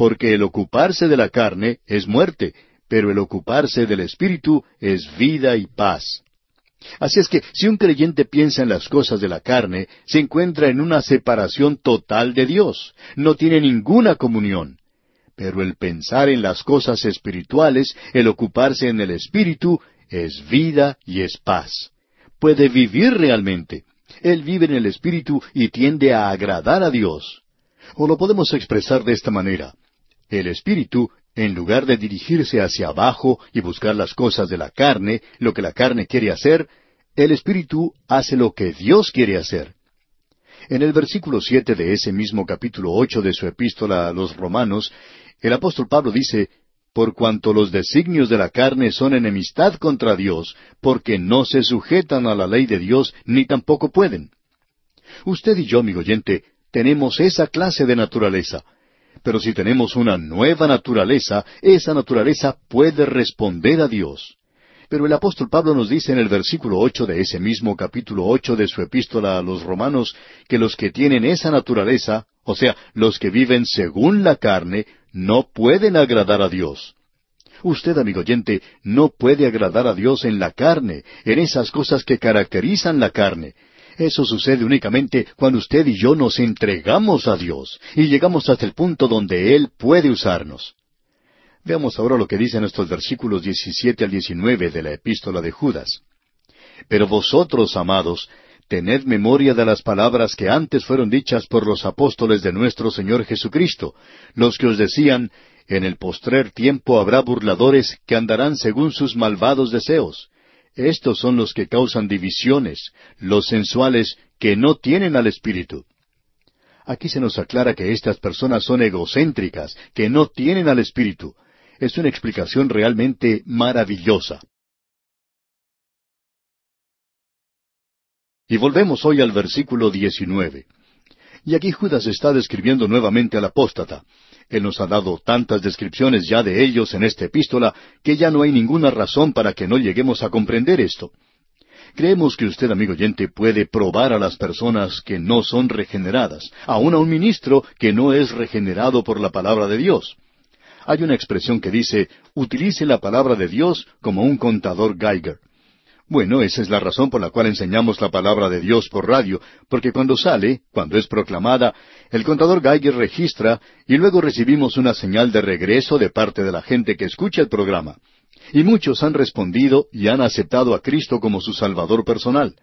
Porque el ocuparse de la carne es muerte, pero el ocuparse del Espíritu es vida y paz. Así es que si un creyente piensa en las cosas de la carne, se encuentra en una separación total de Dios, no tiene ninguna comunión. Pero el pensar en las cosas espirituales, el ocuparse en el Espíritu, es vida y es paz. Puede vivir realmente. Él vive en el Espíritu y tiende a agradar a Dios. O lo podemos expresar de esta manera. El Espíritu en lugar de dirigirse hacia abajo y buscar las cosas de la carne, lo que la carne quiere hacer, el Espíritu hace lo que Dios quiere hacer. En el versículo siete de ese mismo capítulo ocho de su epístola a los Romanos, el apóstol Pablo dice, por cuanto los designios de la carne son enemistad contra Dios, porque no se sujetan a la ley de Dios, ni tampoco pueden. Usted y yo, amigo oyente, tenemos esa clase de naturaleza. Pero si tenemos una nueva naturaleza, esa naturaleza puede responder a Dios. Pero el apóstol Pablo nos dice en el versículo ocho de ese mismo capítulo ocho de su epístola a los romanos que los que tienen esa naturaleza, o sea, los que viven según la carne, no pueden agradar a Dios. Usted, amigo oyente, no puede agradar a Dios en la carne, en esas cosas que caracterizan la carne. Eso sucede únicamente cuando usted y yo nos entregamos a Dios y llegamos hasta el punto donde Él puede usarnos. Veamos ahora lo que dicen estos versículos 17 al 19 de la epístola de Judas. Pero vosotros, amados, tened memoria de las palabras que antes fueron dichas por los apóstoles de nuestro Señor Jesucristo, los que os decían, en el postrer tiempo habrá burladores que andarán según sus malvados deseos. Estos son los que causan divisiones, los sensuales que no tienen al Espíritu. Aquí se nos aclara que estas personas son egocéntricas, que no tienen al Espíritu, es una explicación realmente maravillosa. Y volvemos hoy al versículo 19. Y aquí Judas está describiendo nuevamente al apóstata. Él nos ha dado tantas descripciones ya de ellos en esta epístola que ya no hay ninguna razón para que no lleguemos a comprender esto. Creemos que usted, amigo oyente, puede probar a las personas que no son regeneradas, aun a un ministro que no es regenerado por la palabra de Dios. Hay una expresión que dice, utilice la palabra de Dios como un contador Geiger. Bueno, esa es la razón por la cual enseñamos la palabra de Dios por radio, porque cuando sale, cuando es proclamada, el contador Geiger registra y luego recibimos una señal de regreso de parte de la gente que escucha el programa. Y muchos han respondido y han aceptado a Cristo como su Salvador personal.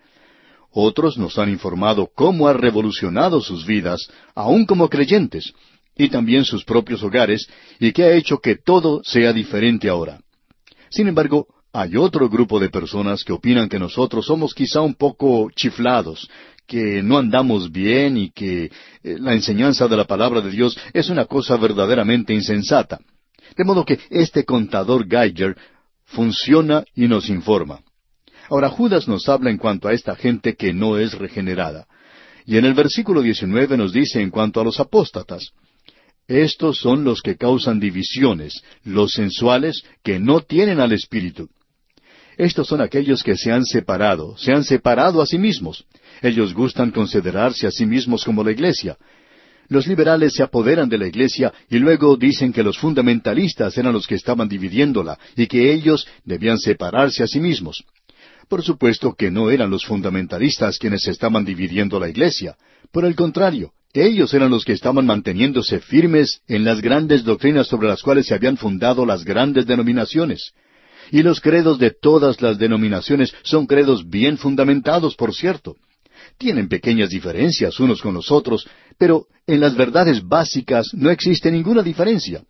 Otros nos han informado cómo ha revolucionado sus vidas, aun como creyentes, y también sus propios hogares, y que ha hecho que todo sea diferente ahora. Sin embargo, hay otro grupo de personas que opinan que nosotros somos quizá un poco chiflados, que no andamos bien y que eh, la enseñanza de la palabra de Dios es una cosa verdaderamente insensata. De modo que este contador Geiger funciona y nos informa. Ahora Judas nos habla en cuanto a esta gente que no es regenerada. Y en el versículo 19 nos dice en cuanto a los apóstatas. Estos son los que causan divisiones, los sensuales que no tienen al Espíritu. Estos son aquellos que se han separado, se han separado a sí mismos. Ellos gustan considerarse a sí mismos como la iglesia. Los liberales se apoderan de la iglesia y luego dicen que los fundamentalistas eran los que estaban dividiéndola y que ellos debían separarse a sí mismos. Por supuesto que no eran los fundamentalistas quienes estaban dividiendo la iglesia. Por el contrario, ellos eran los que estaban manteniéndose firmes en las grandes doctrinas sobre las cuales se habían fundado las grandes denominaciones. Y los credos de todas las denominaciones son credos bien fundamentados, por cierto. Tienen pequeñas diferencias unos con los otros, pero en las verdades básicas no existe ninguna diferencia.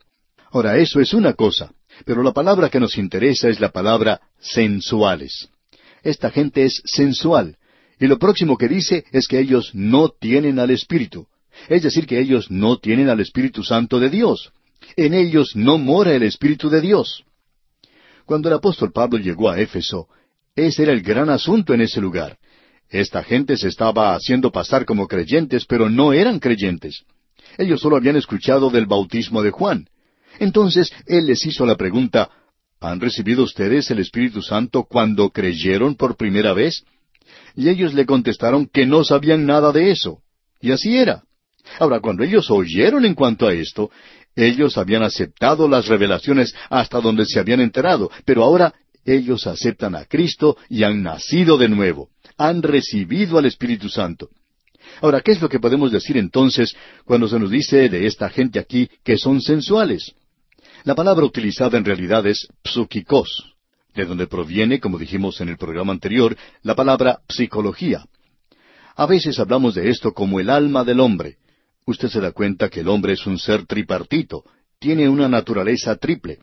Ahora, eso es una cosa, pero la palabra que nos interesa es la palabra sensuales. Esta gente es sensual, y lo próximo que dice es que ellos no tienen al Espíritu. Es decir, que ellos no tienen al Espíritu Santo de Dios. En ellos no mora el Espíritu de Dios. Cuando el apóstol Pablo llegó a Éfeso, ese era el gran asunto en ese lugar. Esta gente se estaba haciendo pasar como creyentes, pero no eran creyentes. Ellos solo habían escuchado del bautismo de Juan. Entonces él les hizo la pregunta, ¿Han recibido ustedes el Espíritu Santo cuando creyeron por primera vez? Y ellos le contestaron que no sabían nada de eso. Y así era. Ahora, cuando ellos oyeron en cuanto a esto, ellos habían aceptado las revelaciones hasta donde se habían enterado, pero ahora ellos aceptan a Cristo y han nacido de nuevo, han recibido al Espíritu Santo. Ahora, ¿qué es lo que podemos decir entonces cuando se nos dice de esta gente aquí que son sensuales? La palabra utilizada en realidad es psukikos, de donde proviene, como dijimos en el programa anterior, la palabra psicología. A veces hablamos de esto como el alma del hombre. Usted se da cuenta que el hombre es un ser tripartito, tiene una naturaleza triple.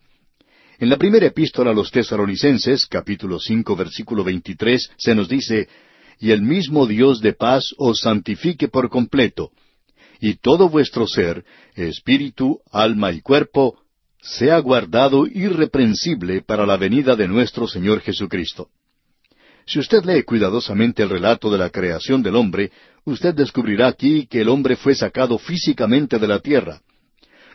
En la primera epístola a los tesalonicenses, capítulo cinco, versículo veintitrés, se nos dice, Y el mismo Dios de paz os santifique por completo, y todo vuestro ser, espíritu, alma y cuerpo, sea guardado irreprensible para la venida de nuestro Señor Jesucristo. Si usted lee cuidadosamente el relato de la creación del hombre, usted descubrirá aquí que el hombre fue sacado físicamente de la tierra.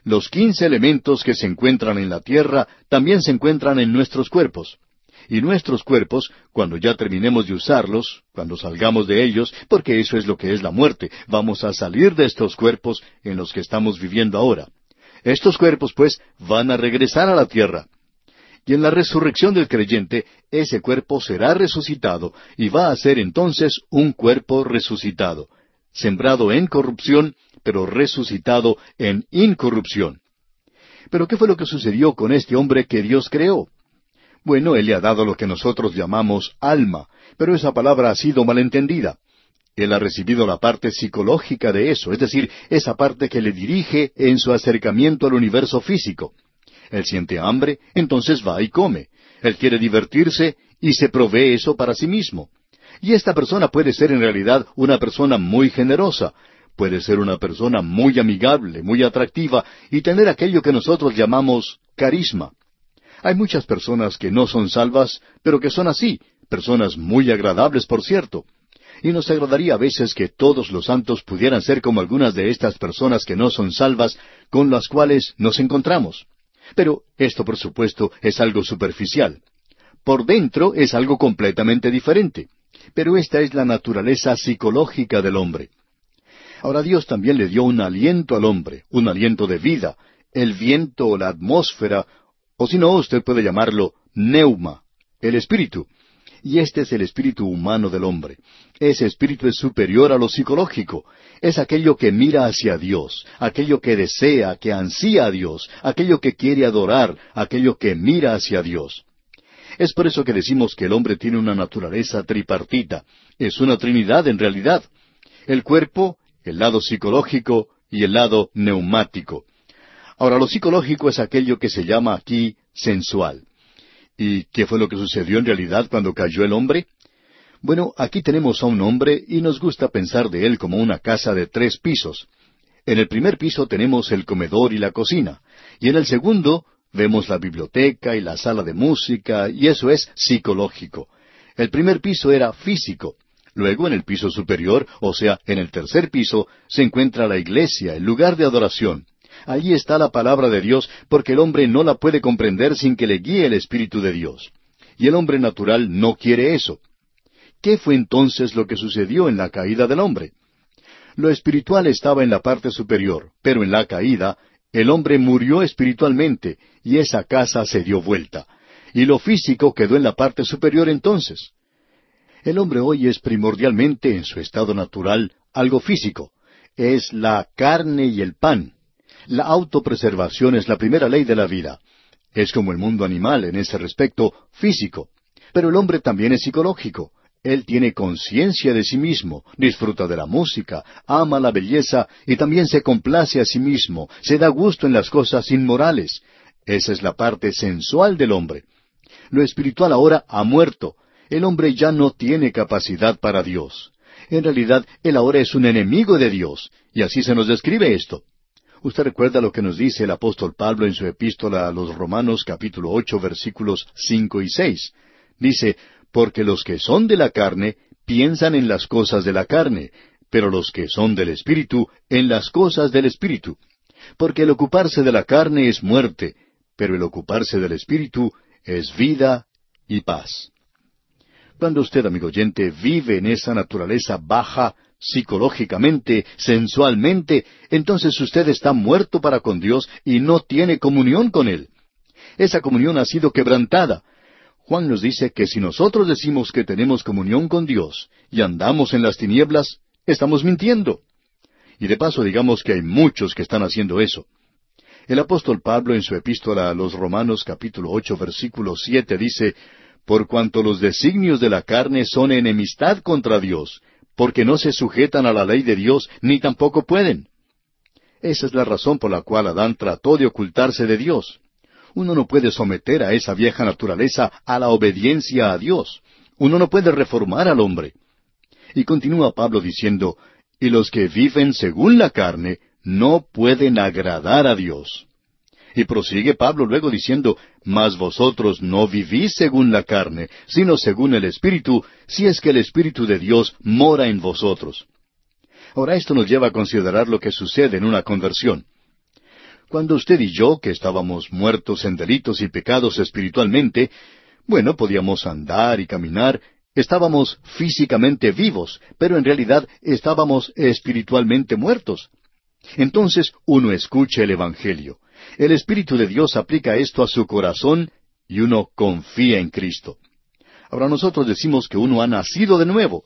Los quince elementos que se encuentran en la tierra también se encuentran en nuestros cuerpos. Y nuestros cuerpos, cuando ya terminemos de usarlos, cuando salgamos de ellos, porque eso es lo que es la muerte, vamos a salir de estos cuerpos en los que estamos viviendo ahora. Estos cuerpos, pues, van a regresar a la tierra. Y en la resurrección del creyente, ese cuerpo será resucitado y va a ser entonces un cuerpo resucitado, sembrado en corrupción, pero resucitado en incorrupción. Pero ¿qué fue lo que sucedió con este hombre que Dios creó? Bueno, Él le ha dado lo que nosotros llamamos alma, pero esa palabra ha sido malentendida. Él ha recibido la parte psicológica de eso, es decir, esa parte que le dirige en su acercamiento al universo físico. Él siente hambre, entonces va y come. Él quiere divertirse y se provee eso para sí mismo. Y esta persona puede ser en realidad una persona muy generosa, puede ser una persona muy amigable, muy atractiva y tener aquello que nosotros llamamos carisma. Hay muchas personas que no son salvas, pero que son así, personas muy agradables, por cierto. Y nos agradaría a veces que todos los santos pudieran ser como algunas de estas personas que no son salvas, con las cuales nos encontramos. Pero esto, por supuesto, es algo superficial. Por dentro es algo completamente diferente. Pero esta es la naturaleza psicológica del hombre. Ahora Dios también le dio un aliento al hombre, un aliento de vida, el viento o la atmósfera, o si no, usted puede llamarlo neuma, el espíritu. Y este es el espíritu humano del hombre. Ese espíritu es superior a lo psicológico. Es aquello que mira hacia Dios, aquello que desea, que ansía a Dios, aquello que quiere adorar, aquello que mira hacia Dios. Es por eso que decimos que el hombre tiene una naturaleza tripartita. Es una trinidad en realidad. El cuerpo, el lado psicológico y el lado neumático. Ahora, lo psicológico es aquello que se llama aquí sensual. ¿Y qué fue lo que sucedió en realidad cuando cayó el hombre? Bueno, aquí tenemos a un hombre y nos gusta pensar de él como una casa de tres pisos. En el primer piso tenemos el comedor y la cocina, y en el segundo vemos la biblioteca y la sala de música, y eso es psicológico. El primer piso era físico. Luego en el piso superior, o sea, en el tercer piso, se encuentra la iglesia, el lugar de adoración. Allí está la palabra de Dios, porque el hombre no la puede comprender sin que le guíe el Espíritu de Dios. Y el hombre natural no quiere eso. ¿Qué fue entonces lo que sucedió en la caída del hombre? Lo espiritual estaba en la parte superior, pero en la caída el hombre murió espiritualmente y esa casa se dio vuelta. Y lo físico quedó en la parte superior entonces. El hombre hoy es primordialmente en su estado natural algo físico. Es la carne y el pan. La autopreservación es la primera ley de la vida. Es como el mundo animal en ese respecto físico. Pero el hombre también es psicológico. Él tiene conciencia de sí mismo, disfruta de la música, ama la belleza y también se complace a sí mismo, se da gusto en las cosas inmorales. Esa es la parte sensual del hombre. Lo espiritual ahora ha muerto. El hombre ya no tiene capacidad para Dios. En realidad, él ahora es un enemigo de Dios, y así se nos describe esto. Usted recuerda lo que nos dice el apóstol Pablo en su epístola a los Romanos capítulo ocho versículos cinco y seis. Dice, porque los que son de la carne piensan en las cosas de la carne, pero los que son del Espíritu en las cosas del Espíritu. Porque el ocuparse de la carne es muerte, pero el ocuparse del Espíritu es vida y paz. Cuando usted, amigo oyente, vive en esa naturaleza baja, psicológicamente, sensualmente, entonces usted está muerto para con Dios y no tiene comunión con Él. Esa comunión ha sido quebrantada. Juan nos dice que si nosotros decimos que tenemos comunión con Dios y andamos en las tinieblas, estamos mintiendo. Y de paso digamos que hay muchos que están haciendo eso. El apóstol Pablo en su epístola a los Romanos capítulo ocho versículo siete dice, Por cuanto los designios de la carne son enemistad contra Dios, porque no se sujetan a la ley de Dios, ni tampoco pueden. Esa es la razón por la cual Adán trató de ocultarse de Dios. Uno no puede someter a esa vieja naturaleza a la obediencia a Dios. Uno no puede reformar al hombre. Y continúa Pablo diciendo, y los que viven según la carne no pueden agradar a Dios. Y prosigue Pablo luego diciendo, Mas vosotros no vivís según la carne, sino según el Espíritu, si es que el Espíritu de Dios mora en vosotros. Ahora esto nos lleva a considerar lo que sucede en una conversión. Cuando usted y yo, que estábamos muertos en delitos y pecados espiritualmente, bueno, podíamos andar y caminar, estábamos físicamente vivos, pero en realidad estábamos espiritualmente muertos. Entonces uno escucha el Evangelio. El Espíritu de Dios aplica esto a su corazón y uno confía en Cristo. Ahora nosotros decimos que uno ha nacido de nuevo,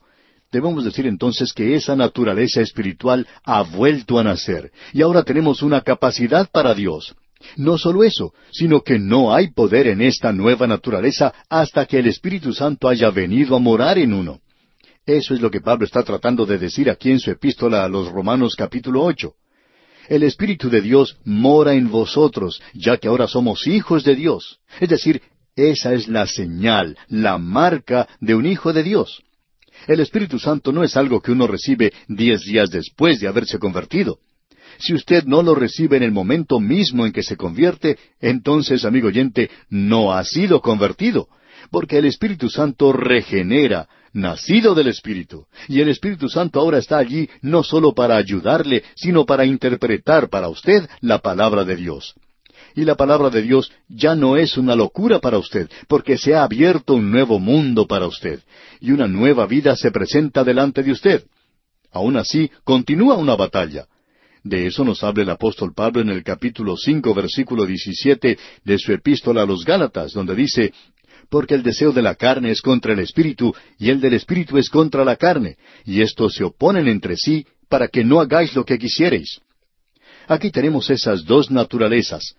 Debemos decir entonces que esa naturaleza espiritual ha vuelto a nacer y ahora tenemos una capacidad para Dios. No solo eso, sino que no hay poder en esta nueva naturaleza hasta que el Espíritu Santo haya venido a morar en uno. Eso es lo que Pablo está tratando de decir aquí en su epístola a los Romanos capítulo ocho. El Espíritu de Dios mora en vosotros, ya que ahora somos hijos de Dios. Es decir, esa es la señal, la marca de un hijo de Dios. El Espíritu Santo no es algo que uno recibe diez días después de haberse convertido. Si usted no lo recibe en el momento mismo en que se convierte, entonces, amigo oyente, no ha sido convertido, porque el Espíritu Santo regenera, nacido del Espíritu, y el Espíritu Santo ahora está allí no solo para ayudarle, sino para interpretar para usted la palabra de Dios y la palabra de Dios ya no es una locura para usted, porque se ha abierto un nuevo mundo para usted, y una nueva vida se presenta delante de usted. Aún así, continúa una batalla. De eso nos habla el apóstol Pablo en el capítulo cinco, versículo diecisiete de su epístola a los Gálatas, donde dice porque el deseo de la carne es contra el espíritu, y el del espíritu es contra la carne, y estos se oponen entre sí, para que no hagáis lo que quisiereis. Aquí tenemos esas dos naturalezas,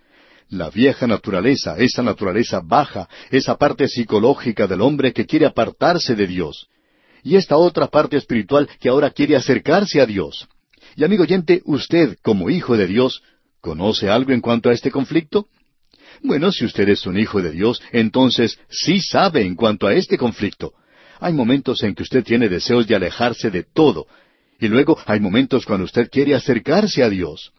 la vieja naturaleza, esa naturaleza baja, esa parte psicológica del hombre que quiere apartarse de Dios. Y esta otra parte espiritual que ahora quiere acercarse a Dios. Y amigo oyente, usted, como hijo de Dios, ¿conoce algo en cuanto a este conflicto? Bueno, si usted es un hijo de Dios, entonces sí sabe en cuanto a este conflicto. Hay momentos en que usted tiene deseos de alejarse de todo, y luego hay momentos cuando usted quiere acercarse a Dios.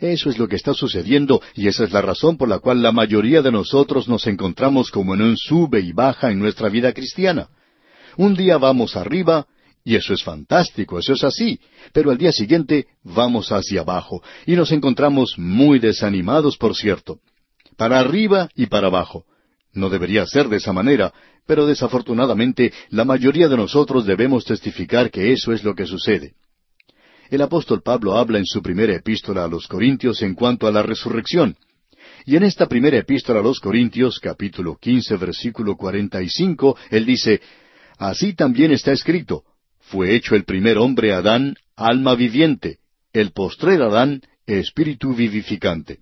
Eso es lo que está sucediendo y esa es la razón por la cual la mayoría de nosotros nos encontramos como en un sube y baja en nuestra vida cristiana. Un día vamos arriba, y eso es fantástico, eso es así, pero al día siguiente vamos hacia abajo, y nos encontramos muy desanimados, por cierto. Para arriba y para abajo. No debería ser de esa manera, pero desafortunadamente la mayoría de nosotros debemos testificar que eso es lo que sucede. El apóstol Pablo habla en su primera epístola a los Corintios en cuanto a la resurrección. Y en esta primera epístola a los Corintios, capítulo quince, versículo cuarenta y cinco, él dice, Así también está escrito, fue hecho el primer hombre Adán, alma viviente, el postrer Adán, espíritu vivificante.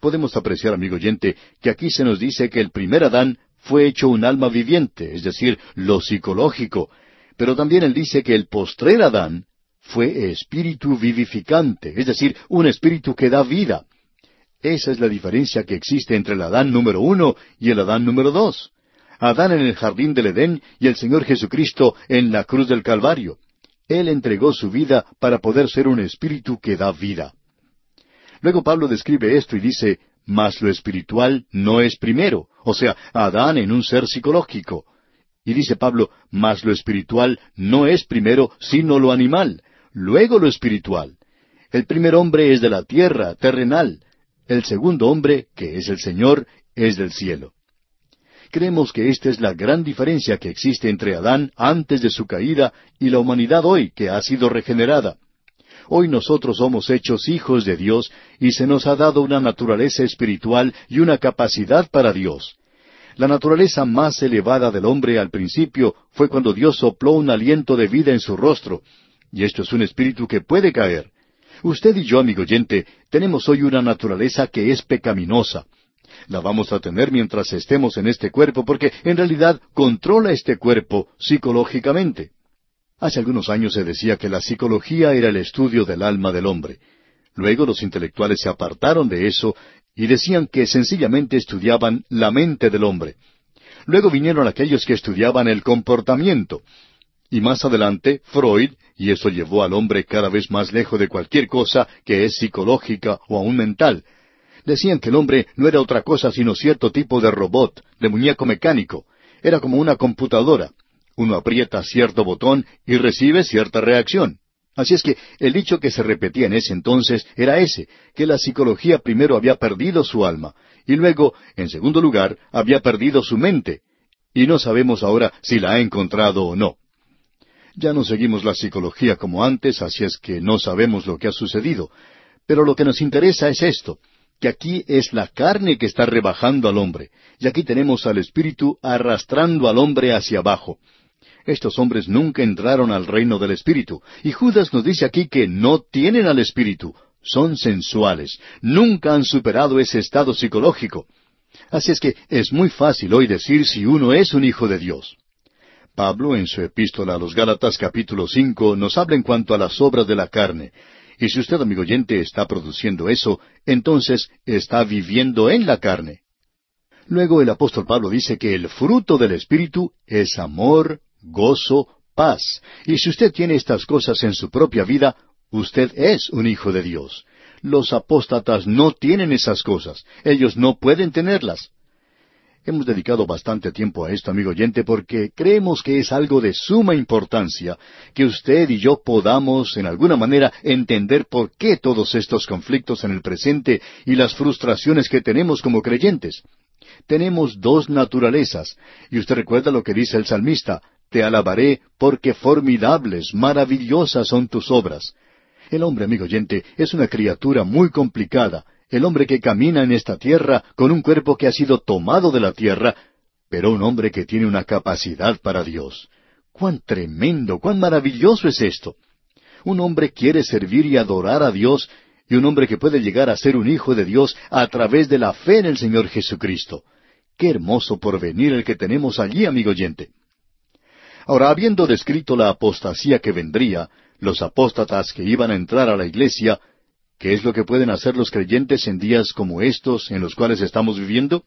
Podemos apreciar, amigo oyente, que aquí se nos dice que el primer Adán fue hecho un alma viviente, es decir, lo psicológico, pero también él dice que el postrer Adán fue espíritu vivificante, es decir, un espíritu que da vida. Esa es la diferencia que existe entre el Adán número uno y el Adán número dos. Adán en el jardín del Edén y el Señor Jesucristo en la cruz del Calvario. Él entregó su vida para poder ser un espíritu que da vida. Luego Pablo describe esto y dice, mas lo espiritual no es primero, o sea, Adán en un ser psicológico. Y dice Pablo, mas lo espiritual no es primero, sino lo animal, luego lo espiritual. El primer hombre es de la tierra, terrenal. El segundo hombre, que es el Señor, es del cielo. Creemos que esta es la gran diferencia que existe entre Adán antes de su caída y la humanidad hoy, que ha sido regenerada. Hoy nosotros somos hechos hijos de Dios y se nos ha dado una naturaleza espiritual y una capacidad para Dios. La naturaleza más elevada del hombre al principio fue cuando Dios sopló un aliento de vida en su rostro, y esto es un espíritu que puede caer. Usted y yo, amigo oyente, tenemos hoy una naturaleza que es pecaminosa. La vamos a tener mientras estemos en este cuerpo porque en realidad controla este cuerpo psicológicamente. Hace algunos años se decía que la psicología era el estudio del alma del hombre. Luego los intelectuales se apartaron de eso y decían que sencillamente estudiaban la mente del hombre. Luego vinieron aquellos que estudiaban el comportamiento, y más adelante, Freud, y eso llevó al hombre cada vez más lejos de cualquier cosa que es psicológica o aún mental. Decían que el hombre no era otra cosa sino cierto tipo de robot, de muñeco mecánico. Era como una computadora. Uno aprieta cierto botón y recibe cierta reacción. Así es que el dicho que se repetía en ese entonces era ese, que la psicología primero había perdido su alma, y luego, en segundo lugar, había perdido su mente, y no sabemos ahora si la ha encontrado o no. Ya no seguimos la psicología como antes, así es que no sabemos lo que ha sucedido, pero lo que nos interesa es esto, que aquí es la carne que está rebajando al hombre, y aquí tenemos al Espíritu arrastrando al hombre hacia abajo. Estos hombres nunca entraron al reino del Espíritu. Y Judas nos dice aquí que no tienen al Espíritu, son sensuales, nunca han superado ese estado psicológico. Así es que es muy fácil hoy decir si uno es un hijo de Dios. Pablo, en su epístola a los Gálatas capítulo cinco, nos habla en cuanto a las obras de la carne. Y si usted, amigo oyente, está produciendo eso, entonces está viviendo en la carne. Luego el apóstol Pablo dice que el fruto del Espíritu es amor, gozo, paz. Y si usted tiene estas cosas en su propia vida, usted es un hijo de Dios. Los apóstatas no tienen esas cosas. Ellos no pueden tenerlas. Hemos dedicado bastante tiempo a esto, amigo oyente, porque creemos que es algo de suma importancia que usted y yo podamos, en alguna manera, entender por qué todos estos conflictos en el presente y las frustraciones que tenemos como creyentes. Tenemos dos naturalezas, y usted recuerda lo que dice el salmista, te alabaré porque formidables, maravillosas son tus obras. El hombre, amigo oyente, es una criatura muy complicada, el hombre que camina en esta tierra con un cuerpo que ha sido tomado de la tierra, pero un hombre que tiene una capacidad para Dios. ¡Cuán tremendo, cuán maravilloso es esto! Un hombre quiere servir y adorar a Dios, y un hombre que puede llegar a ser un hijo de Dios a través de la fe en el Señor Jesucristo. Qué hermoso porvenir el que tenemos allí, amigo oyente. Ahora, habiendo descrito la apostasía que vendría, los apóstatas que iban a entrar a la iglesia, ¿qué es lo que pueden hacer los creyentes en días como estos en los cuales estamos viviendo?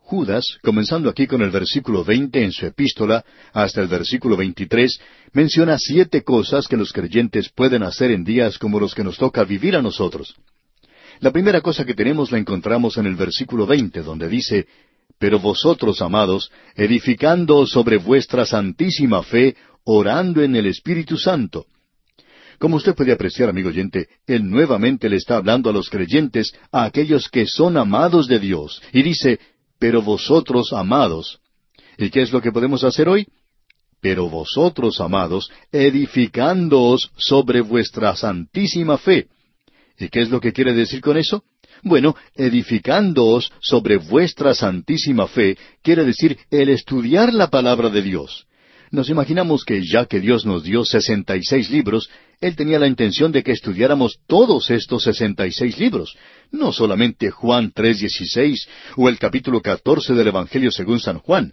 Judas, comenzando aquí con el versículo veinte en su epístola hasta el versículo veintitrés, menciona siete cosas que los creyentes pueden hacer en días como los que nos toca vivir a nosotros. La primera cosa que tenemos la encontramos en el versículo veinte, donde dice, pero vosotros, amados, edificando sobre vuestra santísima fe, orando en el Espíritu Santo. Como usted puede apreciar, amigo oyente, Él nuevamente le está hablando a los creyentes, a aquellos que son amados de Dios, y dice, pero vosotros, amados. ¿Y qué es lo que podemos hacer hoy? Pero vosotros, amados, edificándoos sobre vuestra santísima fe. ¿Y qué es lo que quiere decir con eso? Bueno, edificándoos sobre vuestra santísima fe quiere decir el estudiar la palabra de Dios. Nos imaginamos que ya que Dios nos dio sesenta y seis libros, Él tenía la intención de que estudiáramos todos estos sesenta y seis libros, no solamente Juan tres dieciséis o el capítulo catorce del Evangelio según San Juan.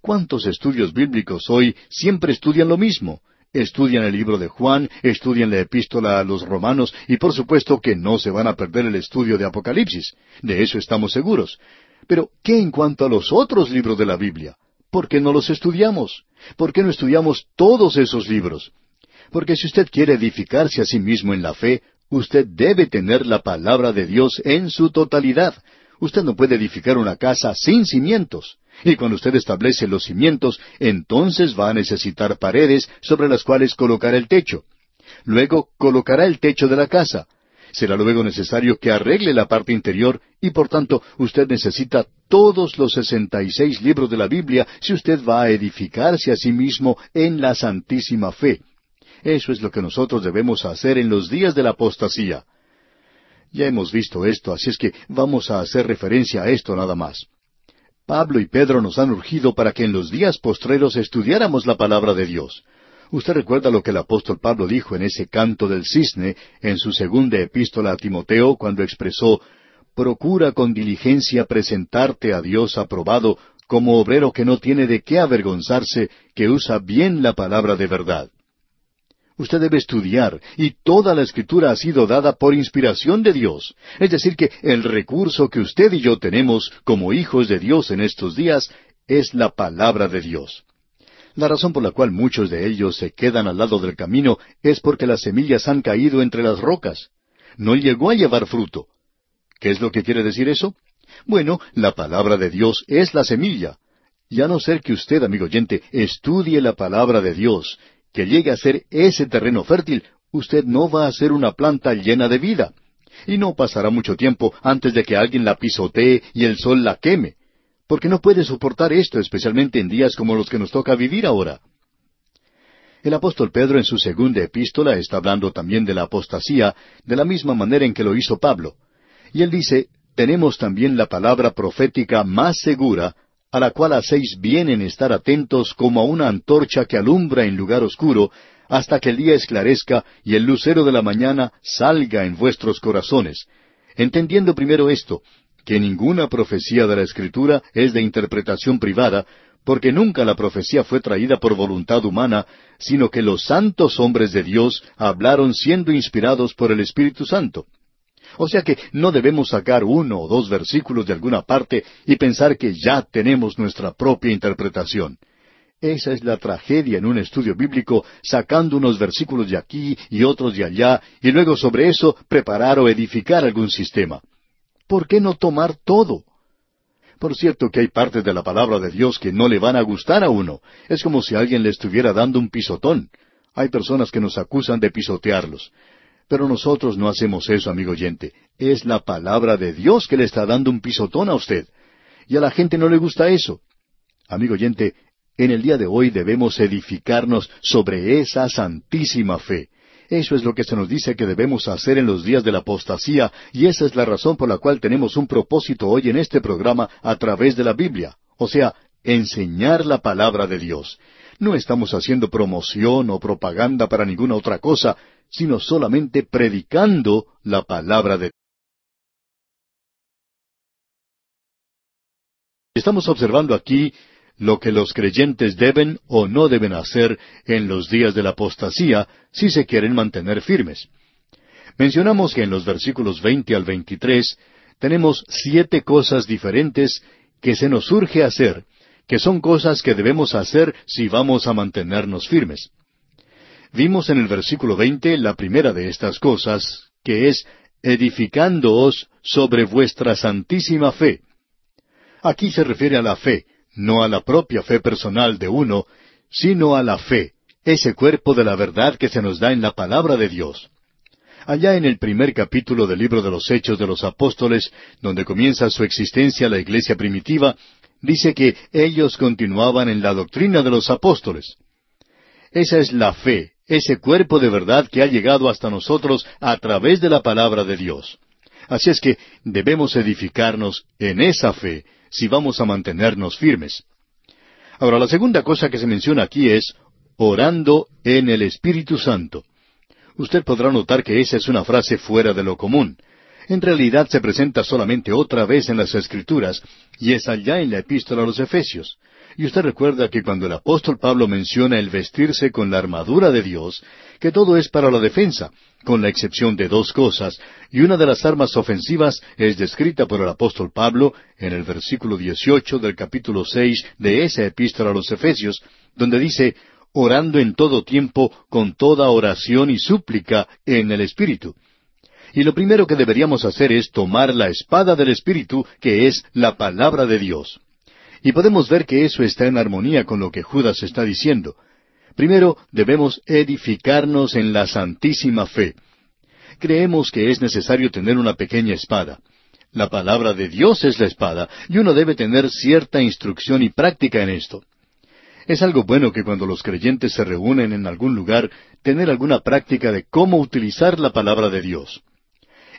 ¿Cuántos estudios bíblicos hoy siempre estudian lo mismo? Estudian el libro de Juan, estudian la epístola a los romanos y por supuesto que no se van a perder el estudio de Apocalipsis. De eso estamos seguros. Pero, ¿qué en cuanto a los otros libros de la Biblia? ¿Por qué no los estudiamos? ¿Por qué no estudiamos todos esos libros? Porque si usted quiere edificarse a sí mismo en la fe, usted debe tener la palabra de Dios en su totalidad. Usted no puede edificar una casa sin cimientos. Y cuando usted establece los cimientos, entonces va a necesitar paredes sobre las cuales colocar el techo. Luego colocará el techo de la casa. Será luego necesario que arregle la parte interior y por tanto usted necesita todos los sesenta y seis libros de la Biblia si usted va a edificarse a sí mismo en la santísima fe. Eso es lo que nosotros debemos hacer en los días de la apostasía. Ya hemos visto esto, así es que vamos a hacer referencia a esto nada más. Pablo y Pedro nos han urgido para que en los días postreros estudiáramos la palabra de Dios. Usted recuerda lo que el apóstol Pablo dijo en ese canto del cisne en su segunda epístola a Timoteo cuando expresó Procura con diligencia presentarte a Dios aprobado como obrero que no tiene de qué avergonzarse, que usa bien la palabra de verdad. Usted debe estudiar, y toda la escritura ha sido dada por inspiración de Dios. Es decir, que el recurso que usted y yo tenemos como hijos de Dios en estos días es la palabra de Dios. La razón por la cual muchos de ellos se quedan al lado del camino es porque las semillas han caído entre las rocas. No llegó a llevar fruto. ¿Qué es lo que quiere decir eso? Bueno, la palabra de Dios es la semilla. Y a no ser que usted, amigo oyente, estudie la palabra de Dios, que llegue a ser ese terreno fértil, usted no va a ser una planta llena de vida. Y no pasará mucho tiempo antes de que alguien la pisotee y el sol la queme, porque no puede soportar esto, especialmente en días como los que nos toca vivir ahora. El apóstol Pedro en su segunda epístola está hablando también de la apostasía, de la misma manera en que lo hizo Pablo. Y él dice, tenemos también la palabra profética más segura, a la cual hacéis bien en estar atentos como a una antorcha que alumbra en lugar oscuro, hasta que el día esclarezca y el lucero de la mañana salga en vuestros corazones, entendiendo primero esto, que ninguna profecía de la Escritura es de interpretación privada, porque nunca la profecía fue traída por voluntad humana, sino que los santos hombres de Dios hablaron siendo inspirados por el Espíritu Santo. O sea que no debemos sacar uno o dos versículos de alguna parte y pensar que ya tenemos nuestra propia interpretación. Esa es la tragedia en un estudio bíblico, sacando unos versículos de aquí y otros de allá, y luego sobre eso preparar o edificar algún sistema. ¿Por qué no tomar todo? Por cierto que hay partes de la palabra de Dios que no le van a gustar a uno. Es como si alguien le estuviera dando un pisotón. Hay personas que nos acusan de pisotearlos. Pero nosotros no hacemos eso, amigo oyente. Es la palabra de Dios que le está dando un pisotón a usted. Y a la gente no le gusta eso. Amigo oyente, en el día de hoy debemos edificarnos sobre esa santísima fe. Eso es lo que se nos dice que debemos hacer en los días de la apostasía, y esa es la razón por la cual tenemos un propósito hoy en este programa a través de la Biblia, o sea, enseñar la palabra de Dios. No estamos haciendo promoción o propaganda para ninguna otra cosa, sino solamente predicando la palabra de Dios. Estamos observando aquí lo que los creyentes deben o no deben hacer en los días de la apostasía si se quieren mantener firmes. Mencionamos que en los versículos 20 al 23 tenemos siete cosas diferentes que se nos urge hacer, que son cosas que debemos hacer si vamos a mantenernos firmes. Vimos en el versículo 20 la primera de estas cosas, que es edificándoos sobre vuestra santísima fe. Aquí se refiere a la fe, no a la propia fe personal de uno, sino a la fe, ese cuerpo de la verdad que se nos da en la palabra de Dios. Allá en el primer capítulo del libro de los Hechos de los Apóstoles, donde comienza su existencia la iglesia primitiva, dice que ellos continuaban en la doctrina de los apóstoles. Esa es la fe, ese cuerpo de verdad que ha llegado hasta nosotros a través de la palabra de Dios. Así es que debemos edificarnos en esa fe si vamos a mantenernos firmes. Ahora, la segunda cosa que se menciona aquí es orando en el Espíritu Santo. Usted podrá notar que esa es una frase fuera de lo común. En realidad se presenta solamente otra vez en las Escrituras, y es allá en la epístola a los Efesios. Y usted recuerda que cuando el apóstol Pablo menciona el vestirse con la armadura de Dios, que todo es para la defensa, con la excepción de dos cosas, y una de las armas ofensivas es descrita por el apóstol Pablo en el versículo 18 del capítulo 6 de esa epístola a los Efesios, donde dice, orando en todo tiempo con toda oración y súplica en el Espíritu. Y lo primero que deberíamos hacer es tomar la espada del Espíritu, que es la palabra de Dios. Y podemos ver que eso está en armonía con lo que Judas está diciendo. Primero, debemos edificarnos en la santísima fe. Creemos que es necesario tener una pequeña espada. La palabra de Dios es la espada, y uno debe tener cierta instrucción y práctica en esto. Es algo bueno que cuando los creyentes se reúnen en algún lugar, tener alguna práctica de cómo utilizar la palabra de Dios.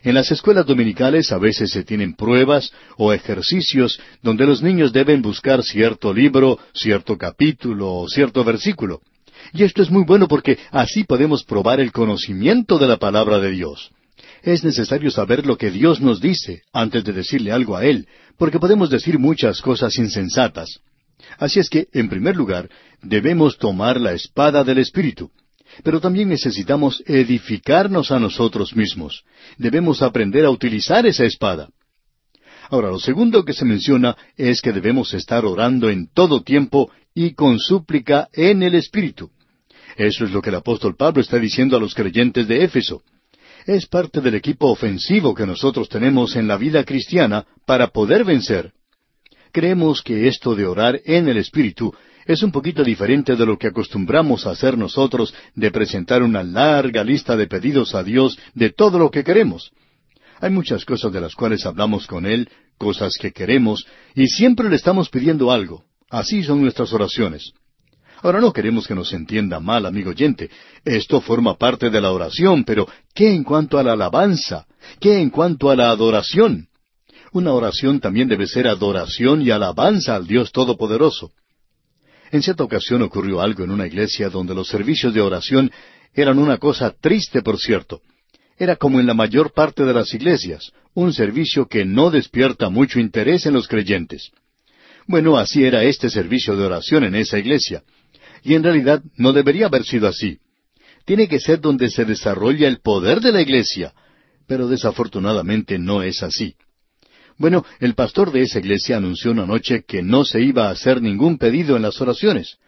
En las escuelas dominicales a veces se tienen pruebas o ejercicios donde los niños deben buscar cierto libro, cierto capítulo o cierto versículo. Y esto es muy bueno porque así podemos probar el conocimiento de la palabra de Dios. Es necesario saber lo que Dios nos dice antes de decirle algo a Él, porque podemos decir muchas cosas insensatas. Así es que, en primer lugar, debemos tomar la espada del Espíritu. Pero también necesitamos edificarnos a nosotros mismos. Debemos aprender a utilizar esa espada. Ahora, lo segundo que se menciona es que debemos estar orando en todo tiempo y con súplica en el Espíritu. Eso es lo que el apóstol Pablo está diciendo a los creyentes de Éfeso. Es parte del equipo ofensivo que nosotros tenemos en la vida cristiana para poder vencer. Creemos que esto de orar en el Espíritu es un poquito diferente de lo que acostumbramos a hacer nosotros de presentar una larga lista de pedidos a Dios de todo lo que queremos. Hay muchas cosas de las cuales hablamos con Él, cosas que queremos, y siempre le estamos pidiendo algo. Así son nuestras oraciones. Ahora no queremos que nos entienda mal, amigo oyente. Esto forma parte de la oración, pero ¿qué en cuanto a la alabanza? ¿Qué en cuanto a la adoración? Una oración también debe ser adoración y alabanza al Dios Todopoderoso. En cierta ocasión ocurrió algo en una iglesia donde los servicios de oración eran una cosa triste, por cierto. Era como en la mayor parte de las iglesias, un servicio que no despierta mucho interés en los creyentes. Bueno, así era este servicio de oración en esa iglesia y en realidad no debería haber sido así. Tiene que ser donde se desarrolla el poder de la iglesia, pero desafortunadamente no es así. Bueno, el pastor de esa iglesia anunció una noche que no se iba a hacer ningún pedido en las oraciones.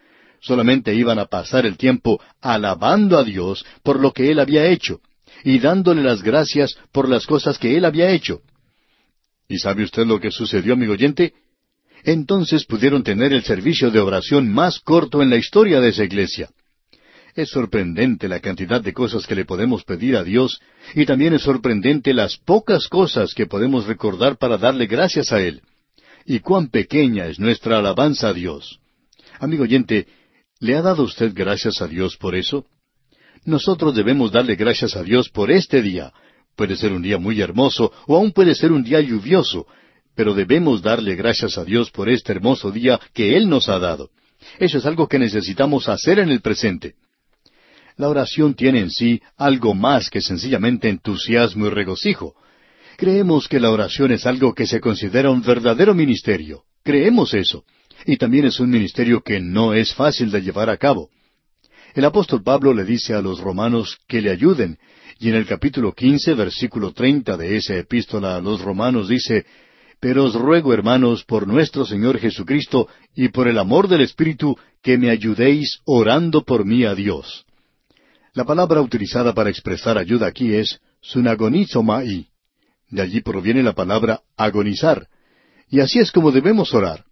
Solamente iban a pasar el tiempo alabando a Dios por lo que Él había hecho y dándole las gracias por las cosas que Él había hecho. ¿Y sabe usted lo que sucedió, amigo oyente? entonces pudieron tener el servicio de oración más corto en la historia de esa iglesia. Es sorprendente la cantidad de cosas que le podemos pedir a Dios y también es sorprendente las pocas cosas que podemos recordar para darle gracias a Él. Y cuán pequeña es nuestra alabanza a Dios. Amigo oyente, ¿le ha dado usted gracias a Dios por eso? Nosotros debemos darle gracias a Dios por este día. Puede ser un día muy hermoso o aún puede ser un día lluvioso, pero debemos darle gracias a Dios por este hermoso día que Él nos ha dado. Eso es algo que necesitamos hacer en el presente. La oración tiene en sí algo más que sencillamente entusiasmo y regocijo. Creemos que la oración es algo que se considera un verdadero ministerio. Creemos eso. Y también es un ministerio que no es fácil de llevar a cabo. El apóstol Pablo le dice a los romanos que le ayuden, y en el capítulo quince, versículo treinta de esa epístola a los romanos dice, pero os ruego, hermanos, por nuestro Señor Jesucristo y por el amor del Espíritu, que me ayudéis orando por mí a Dios. La palabra utilizada para expresar ayuda aquí es sunagonizomai. De allí proviene la palabra agonizar. Y así es como debemos orar.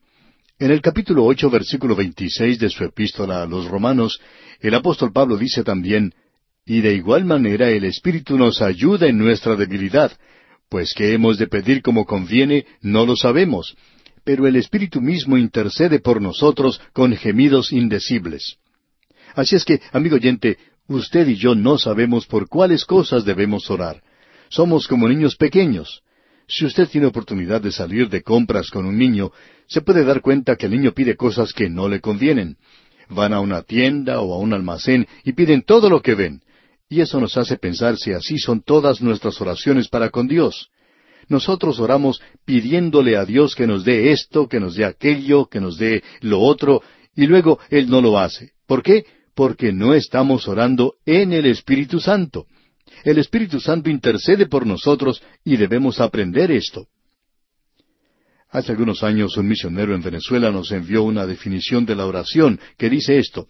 En el capítulo ocho, versículo veintiséis de su epístola a los romanos, el apóstol Pablo dice también, Y de igual manera el Espíritu nos ayuda en nuestra debilidad, pues que hemos de pedir como conviene, no lo sabemos, pero el Espíritu mismo intercede por nosotros con gemidos indecibles. Así es que, amigo oyente, usted y yo no sabemos por cuáles cosas debemos orar. Somos como niños pequeños. Si usted tiene oportunidad de salir de compras con un niño, se puede dar cuenta que el niño pide cosas que no le convienen. Van a una tienda o a un almacén y piden todo lo que ven. Y eso nos hace pensar si así son todas nuestras oraciones para con Dios. Nosotros oramos pidiéndole a Dios que nos dé esto, que nos dé aquello, que nos dé lo otro, y luego Él no lo hace. ¿Por qué? Porque no estamos orando en el Espíritu Santo. El Espíritu Santo intercede por nosotros y debemos aprender esto. Hace algunos años un misionero en Venezuela nos envió una definición de la oración que dice esto.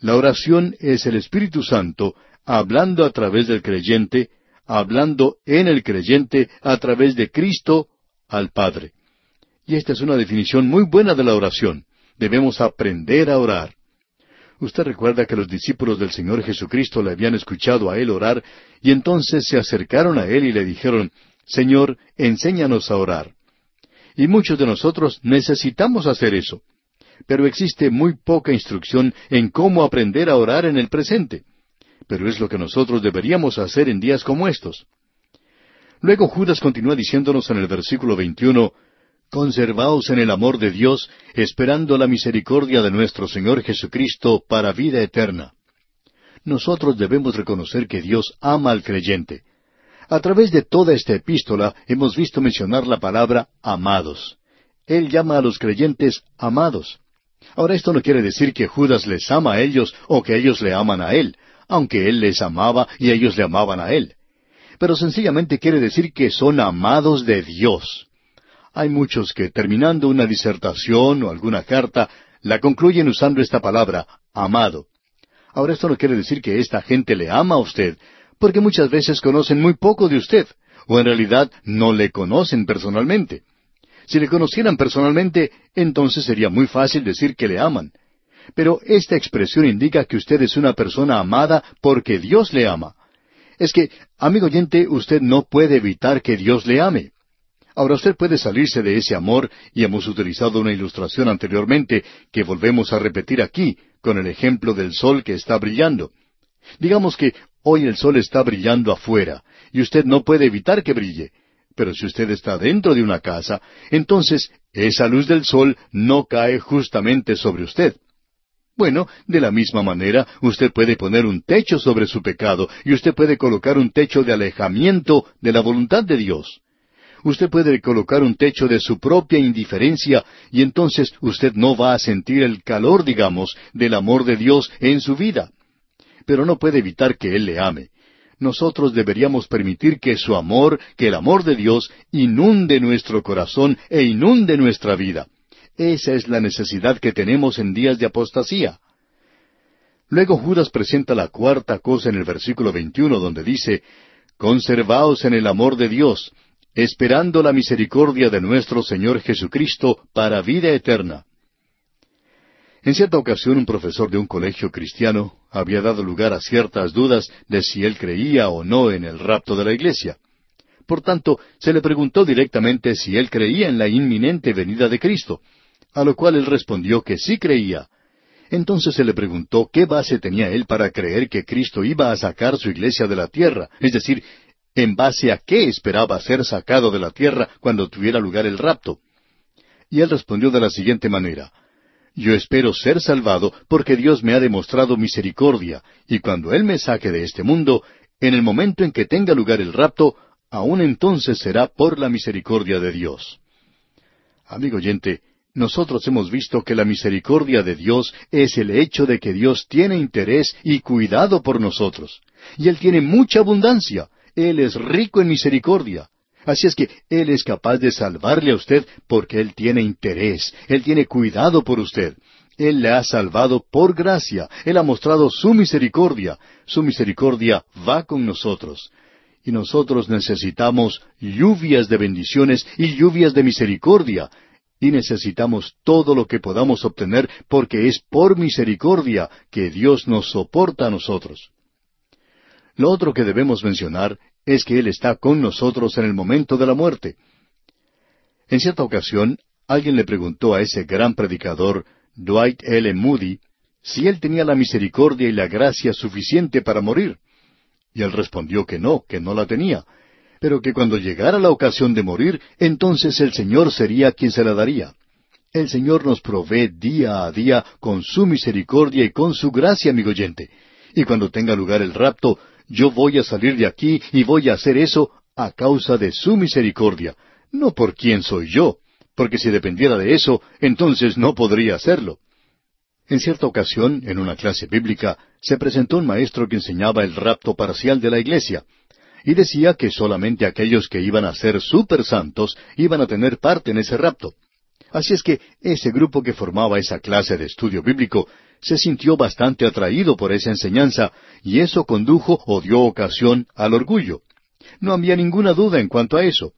La oración es el Espíritu Santo hablando a través del creyente, hablando en el creyente a través de Cristo al Padre. Y esta es una definición muy buena de la oración. Debemos aprender a orar. Usted recuerda que los discípulos del Señor Jesucristo le habían escuchado a Él orar y entonces se acercaron a Él y le dijeron, Señor, enséñanos a orar. Y muchos de nosotros necesitamos hacer eso. Pero existe muy poca instrucción en cómo aprender a orar en el presente pero es lo que nosotros deberíamos hacer en días como estos. Luego Judas continúa diciéndonos en el versículo 21, Conservaos en el amor de Dios, esperando la misericordia de nuestro Señor Jesucristo para vida eterna. Nosotros debemos reconocer que Dios ama al creyente. A través de toda esta epístola hemos visto mencionar la palabra amados. Él llama a los creyentes amados. Ahora esto no quiere decir que Judas les ama a ellos o que ellos le aman a él, aunque Él les amaba y ellos le amaban a Él. Pero sencillamente quiere decir que son amados de Dios. Hay muchos que terminando una disertación o alguna carta la concluyen usando esta palabra, amado. Ahora esto no quiere decir que esta gente le ama a usted, porque muchas veces conocen muy poco de usted, o en realidad no le conocen personalmente. Si le conocieran personalmente, entonces sería muy fácil decir que le aman. Pero esta expresión indica que usted es una persona amada porque Dios le ama. Es que, amigo oyente, usted no puede evitar que Dios le ame. Ahora usted puede salirse de ese amor y hemos utilizado una ilustración anteriormente que volvemos a repetir aquí con el ejemplo del sol que está brillando. Digamos que hoy el sol está brillando afuera y usted no puede evitar que brille. Pero si usted está dentro de una casa, entonces esa luz del sol no cae justamente sobre usted. Bueno, de la misma manera, usted puede poner un techo sobre su pecado y usted puede colocar un techo de alejamiento de la voluntad de Dios. Usted puede colocar un techo de su propia indiferencia y entonces usted no va a sentir el calor, digamos, del amor de Dios en su vida. Pero no puede evitar que Él le ame. Nosotros deberíamos permitir que su amor, que el amor de Dios, inunde nuestro corazón e inunde nuestra vida. Esa es la necesidad que tenemos en días de apostasía. Luego Judas presenta la cuarta cosa en el versículo 21 donde dice, Conservaos en el amor de Dios, esperando la misericordia de nuestro Señor Jesucristo para vida eterna. En cierta ocasión un profesor de un colegio cristiano había dado lugar a ciertas dudas de si él creía o no en el rapto de la iglesia. Por tanto, se le preguntó directamente si él creía en la inminente venida de Cristo, a lo cual él respondió que sí creía. Entonces se le preguntó qué base tenía él para creer que Cristo iba a sacar su iglesia de la tierra, es decir, en base a qué esperaba ser sacado de la tierra cuando tuviera lugar el rapto. Y él respondió de la siguiente manera, Yo espero ser salvado porque Dios me ha demostrado misericordia, y cuando Él me saque de este mundo, en el momento en que tenga lugar el rapto, aún entonces será por la misericordia de Dios. Amigo oyente, nosotros hemos visto que la misericordia de Dios es el hecho de que Dios tiene interés y cuidado por nosotros, y Él tiene mucha abundancia, él es rico en misericordia. Así es que Él es capaz de salvarle a usted porque Él tiene interés, Él tiene cuidado por usted. Él le ha salvado por gracia, Él ha mostrado su misericordia, su misericordia va con nosotros. Y nosotros necesitamos lluvias de bendiciones y lluvias de misericordia, y necesitamos todo lo que podamos obtener porque es por misericordia que Dios nos soporta a nosotros. Lo otro que debemos mencionar es que Él está con nosotros en el momento de la muerte. En cierta ocasión, alguien le preguntó a ese gran predicador, Dwight L. Moody, si él tenía la misericordia y la gracia suficiente para morir. Y él respondió que no, que no la tenía, pero que cuando llegara la ocasión de morir, entonces el Señor sería quien se la daría. El Señor nos provee día a día con su misericordia y con su gracia, amigo oyente. Y cuando tenga lugar el rapto, yo voy a salir de aquí y voy a hacer eso a causa de su misericordia, no por quién soy yo, porque si dependiera de eso, entonces no podría hacerlo. En cierta ocasión, en una clase bíblica, se presentó un maestro que enseñaba el rapto parcial de la iglesia, y decía que solamente aquellos que iban a ser super santos iban a tener parte en ese rapto. Así es que ese grupo que formaba esa clase de estudio bíblico se sintió bastante atraído por esa enseñanza y eso condujo o dio ocasión al orgullo. No había ninguna duda en cuanto a eso.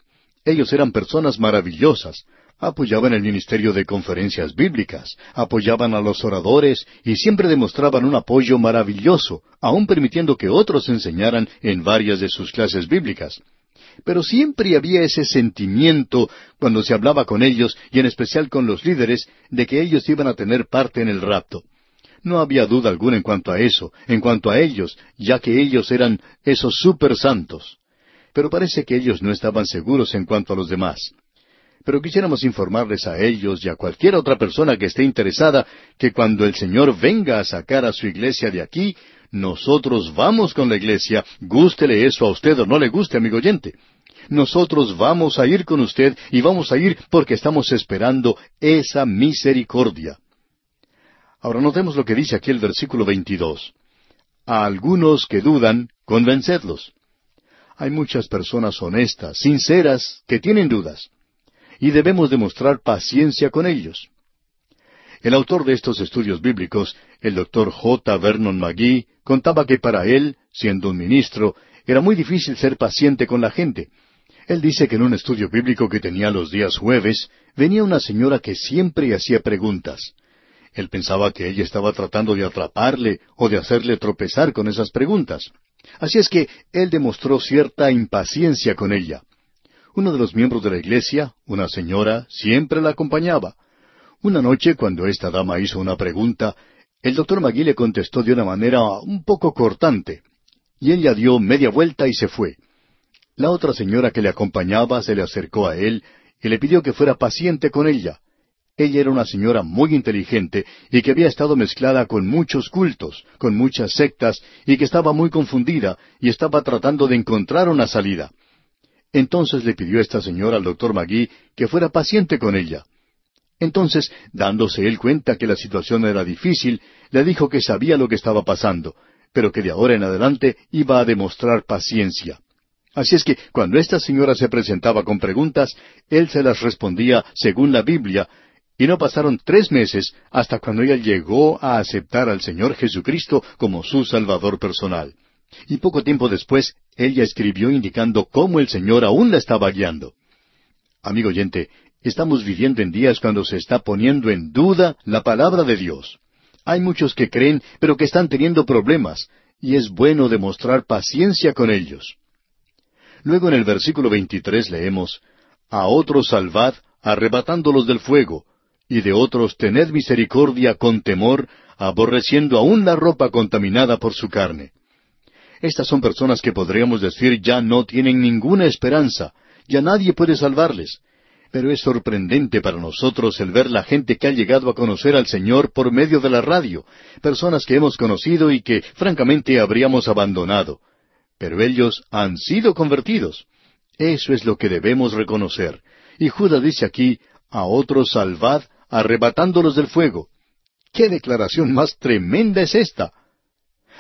Ellos eran personas maravillosas, apoyaban el ministerio de conferencias bíblicas, apoyaban a los oradores y siempre demostraban un apoyo maravilloso, aun permitiendo que otros enseñaran en varias de sus clases bíblicas. Pero siempre había ese sentimiento cuando se hablaba con ellos y en especial con los líderes de que ellos iban a tener parte en el rapto. No había duda alguna en cuanto a eso, en cuanto a ellos, ya que ellos eran esos super santos. Pero parece que ellos no estaban seguros en cuanto a los demás. Pero quisiéramos informarles a ellos y a cualquier otra persona que esté interesada que cuando el Señor venga a sacar a su iglesia de aquí, nosotros vamos con la iglesia, gústele eso a usted o no le guste, amigo oyente. Nosotros vamos a ir con usted y vamos a ir porque estamos esperando esa misericordia. Ahora notemos lo que dice aquí el versículo 22. A algunos que dudan, convencedlos. Hay muchas personas honestas, sinceras, que tienen dudas. Y debemos demostrar paciencia con ellos. El autor de estos estudios bíblicos, el doctor J. Vernon McGee, contaba que para él, siendo un ministro, era muy difícil ser paciente con la gente. Él dice que en un estudio bíblico que tenía los días jueves, venía una señora que siempre hacía preguntas. Él pensaba que ella estaba tratando de atraparle o de hacerle tropezar con esas preguntas. Así es que él demostró cierta impaciencia con ella. Uno de los miembros de la iglesia, una señora, siempre la acompañaba. Una noche, cuando esta dama hizo una pregunta, el doctor Magui le contestó de una manera un poco cortante, y ella dio media vuelta y se fue. La otra señora que le acompañaba se le acercó a él y le pidió que fuera paciente con ella. Ella era una señora muy inteligente y que había estado mezclada con muchos cultos, con muchas sectas, y que estaba muy confundida y estaba tratando de encontrar una salida. Entonces le pidió esta señora al doctor Magui que fuera paciente con ella. Entonces, dándose él cuenta que la situación era difícil, le dijo que sabía lo que estaba pasando, pero que de ahora en adelante iba a demostrar paciencia. Así es que cuando esta señora se presentaba con preguntas, él se las respondía según la Biblia, y no pasaron tres meses hasta cuando ella llegó a aceptar al Señor Jesucristo como su Salvador personal. Y poco tiempo después, ella escribió indicando cómo el Señor aún la estaba guiando. Amigo oyente, estamos viviendo en días cuando se está poniendo en duda la palabra de Dios. Hay muchos que creen, pero que están teniendo problemas, y es bueno demostrar paciencia con ellos. Luego en el versículo 23 leemos, A otros salvad, arrebatándolos del fuego, y de otros tened misericordia con temor, aborreciendo aún la ropa contaminada por su carne. Estas son personas que podríamos decir ya no tienen ninguna esperanza, ya nadie puede salvarles. Pero es sorprendente para nosotros el ver la gente que ha llegado a conocer al Señor por medio de la radio, personas que hemos conocido y que francamente habríamos abandonado. Pero ellos han sido convertidos. Eso es lo que debemos reconocer. Y Judas dice aquí, a otros salvad, arrebatándolos del fuego. ¿Qué declaración más tremenda es esta?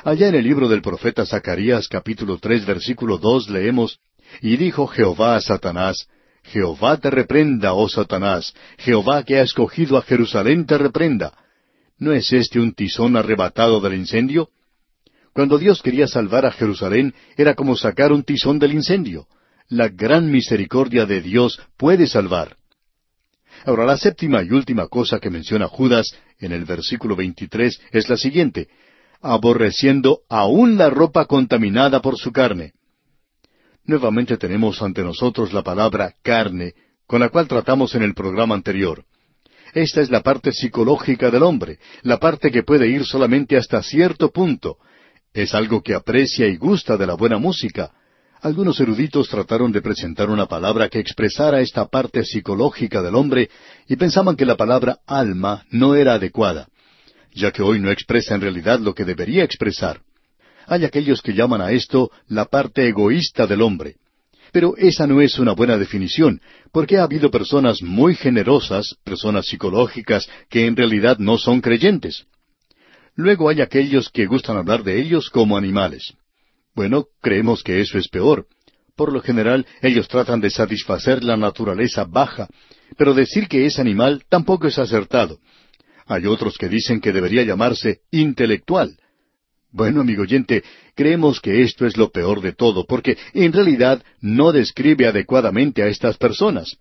Allá en el libro del profeta Zacarías capítulo tres versículo dos leemos, Y dijo Jehová a Satanás, Jehová te reprenda, oh Satanás, Jehová que ha escogido a Jerusalén te reprenda. ¿No es este un tizón arrebatado del incendio? Cuando Dios quería salvar a Jerusalén era como sacar un tizón del incendio. La gran misericordia de Dios puede salvar. Ahora, la séptima y última cosa que menciona Judas en el versículo 23 es la siguiente, aborreciendo aún la ropa contaminada por su carne. Nuevamente tenemos ante nosotros la palabra carne, con la cual tratamos en el programa anterior. Esta es la parte psicológica del hombre, la parte que puede ir solamente hasta cierto punto. Es algo que aprecia y gusta de la buena música, algunos eruditos trataron de presentar una palabra que expresara esta parte psicológica del hombre y pensaban que la palabra alma no era adecuada, ya que hoy no expresa en realidad lo que debería expresar. Hay aquellos que llaman a esto la parte egoísta del hombre. Pero esa no es una buena definición, porque ha habido personas muy generosas, personas psicológicas, que en realidad no son creyentes. Luego hay aquellos que gustan hablar de ellos como animales. Bueno, creemos que eso es peor. Por lo general, ellos tratan de satisfacer la naturaleza baja, pero decir que es animal tampoco es acertado. Hay otros que dicen que debería llamarse intelectual. Bueno, amigo oyente, creemos que esto es lo peor de todo, porque en realidad no describe adecuadamente a estas personas.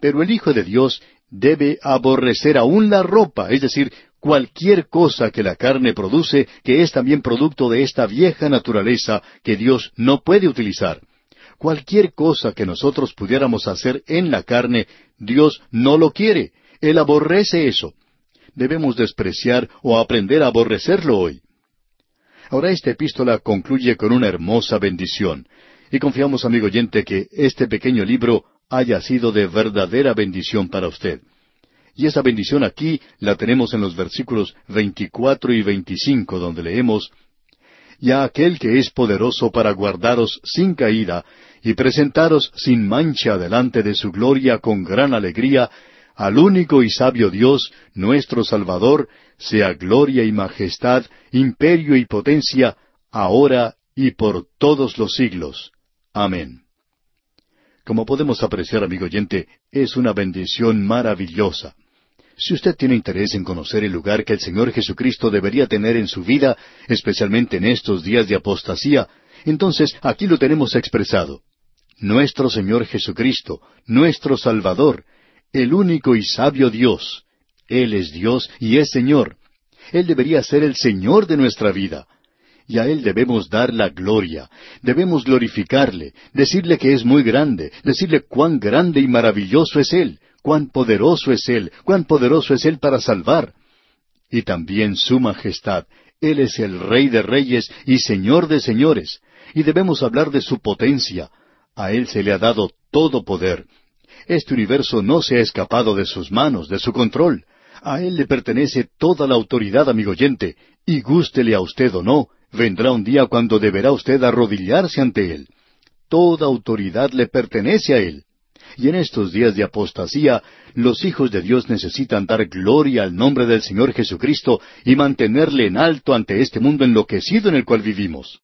Pero el Hijo de Dios debe aborrecer aún la ropa, es decir, cualquier cosa que la carne produce, que es también producto de esta vieja naturaleza que Dios no puede utilizar. Cualquier cosa que nosotros pudiéramos hacer en la carne, Dios no lo quiere. Él aborrece eso. Debemos despreciar o aprender a aborrecerlo hoy. Ahora esta epístola concluye con una hermosa bendición. Y confiamos, amigo oyente, que este pequeño libro haya sido de verdadera bendición para usted. Y esa bendición aquí la tenemos en los versículos 24 y 25, donde leemos, Y a aquel que es poderoso para guardaros sin caída y presentaros sin mancha delante de su gloria con gran alegría, al único y sabio Dios, nuestro Salvador, sea gloria y majestad, imperio y potencia, ahora y por todos los siglos. Amén. Como podemos apreciar, amigo oyente, es una bendición maravillosa. Si usted tiene interés en conocer el lugar que el Señor Jesucristo debería tener en su vida, especialmente en estos días de apostasía, Entonces, aquí lo tenemos expresado. Nuestro Señor Jesucristo, nuestro Salvador, el único y sabio Dios. Él es Dios y es Señor. Él debería ser el Señor de nuestra vida. Y a Él debemos dar la gloria, debemos glorificarle, decirle que es muy grande, decirle cuán grande y maravilloso es Él, cuán poderoso es Él, cuán poderoso es Él para salvar. Y también su majestad, Él es el Rey de reyes y Señor de señores, y debemos hablar de su potencia. A Él se le ha dado todo poder. Este universo no se ha escapado de sus manos, de su control. A Él le pertenece toda la autoridad, amigo oyente, y gústele a usted o no, vendrá un día cuando deberá usted arrodillarse ante Él. Toda autoridad le pertenece a Él. Y en estos días de apostasía, los hijos de Dios necesitan dar gloria al nombre del Señor Jesucristo y mantenerle en alto ante este mundo enloquecido en el cual vivimos.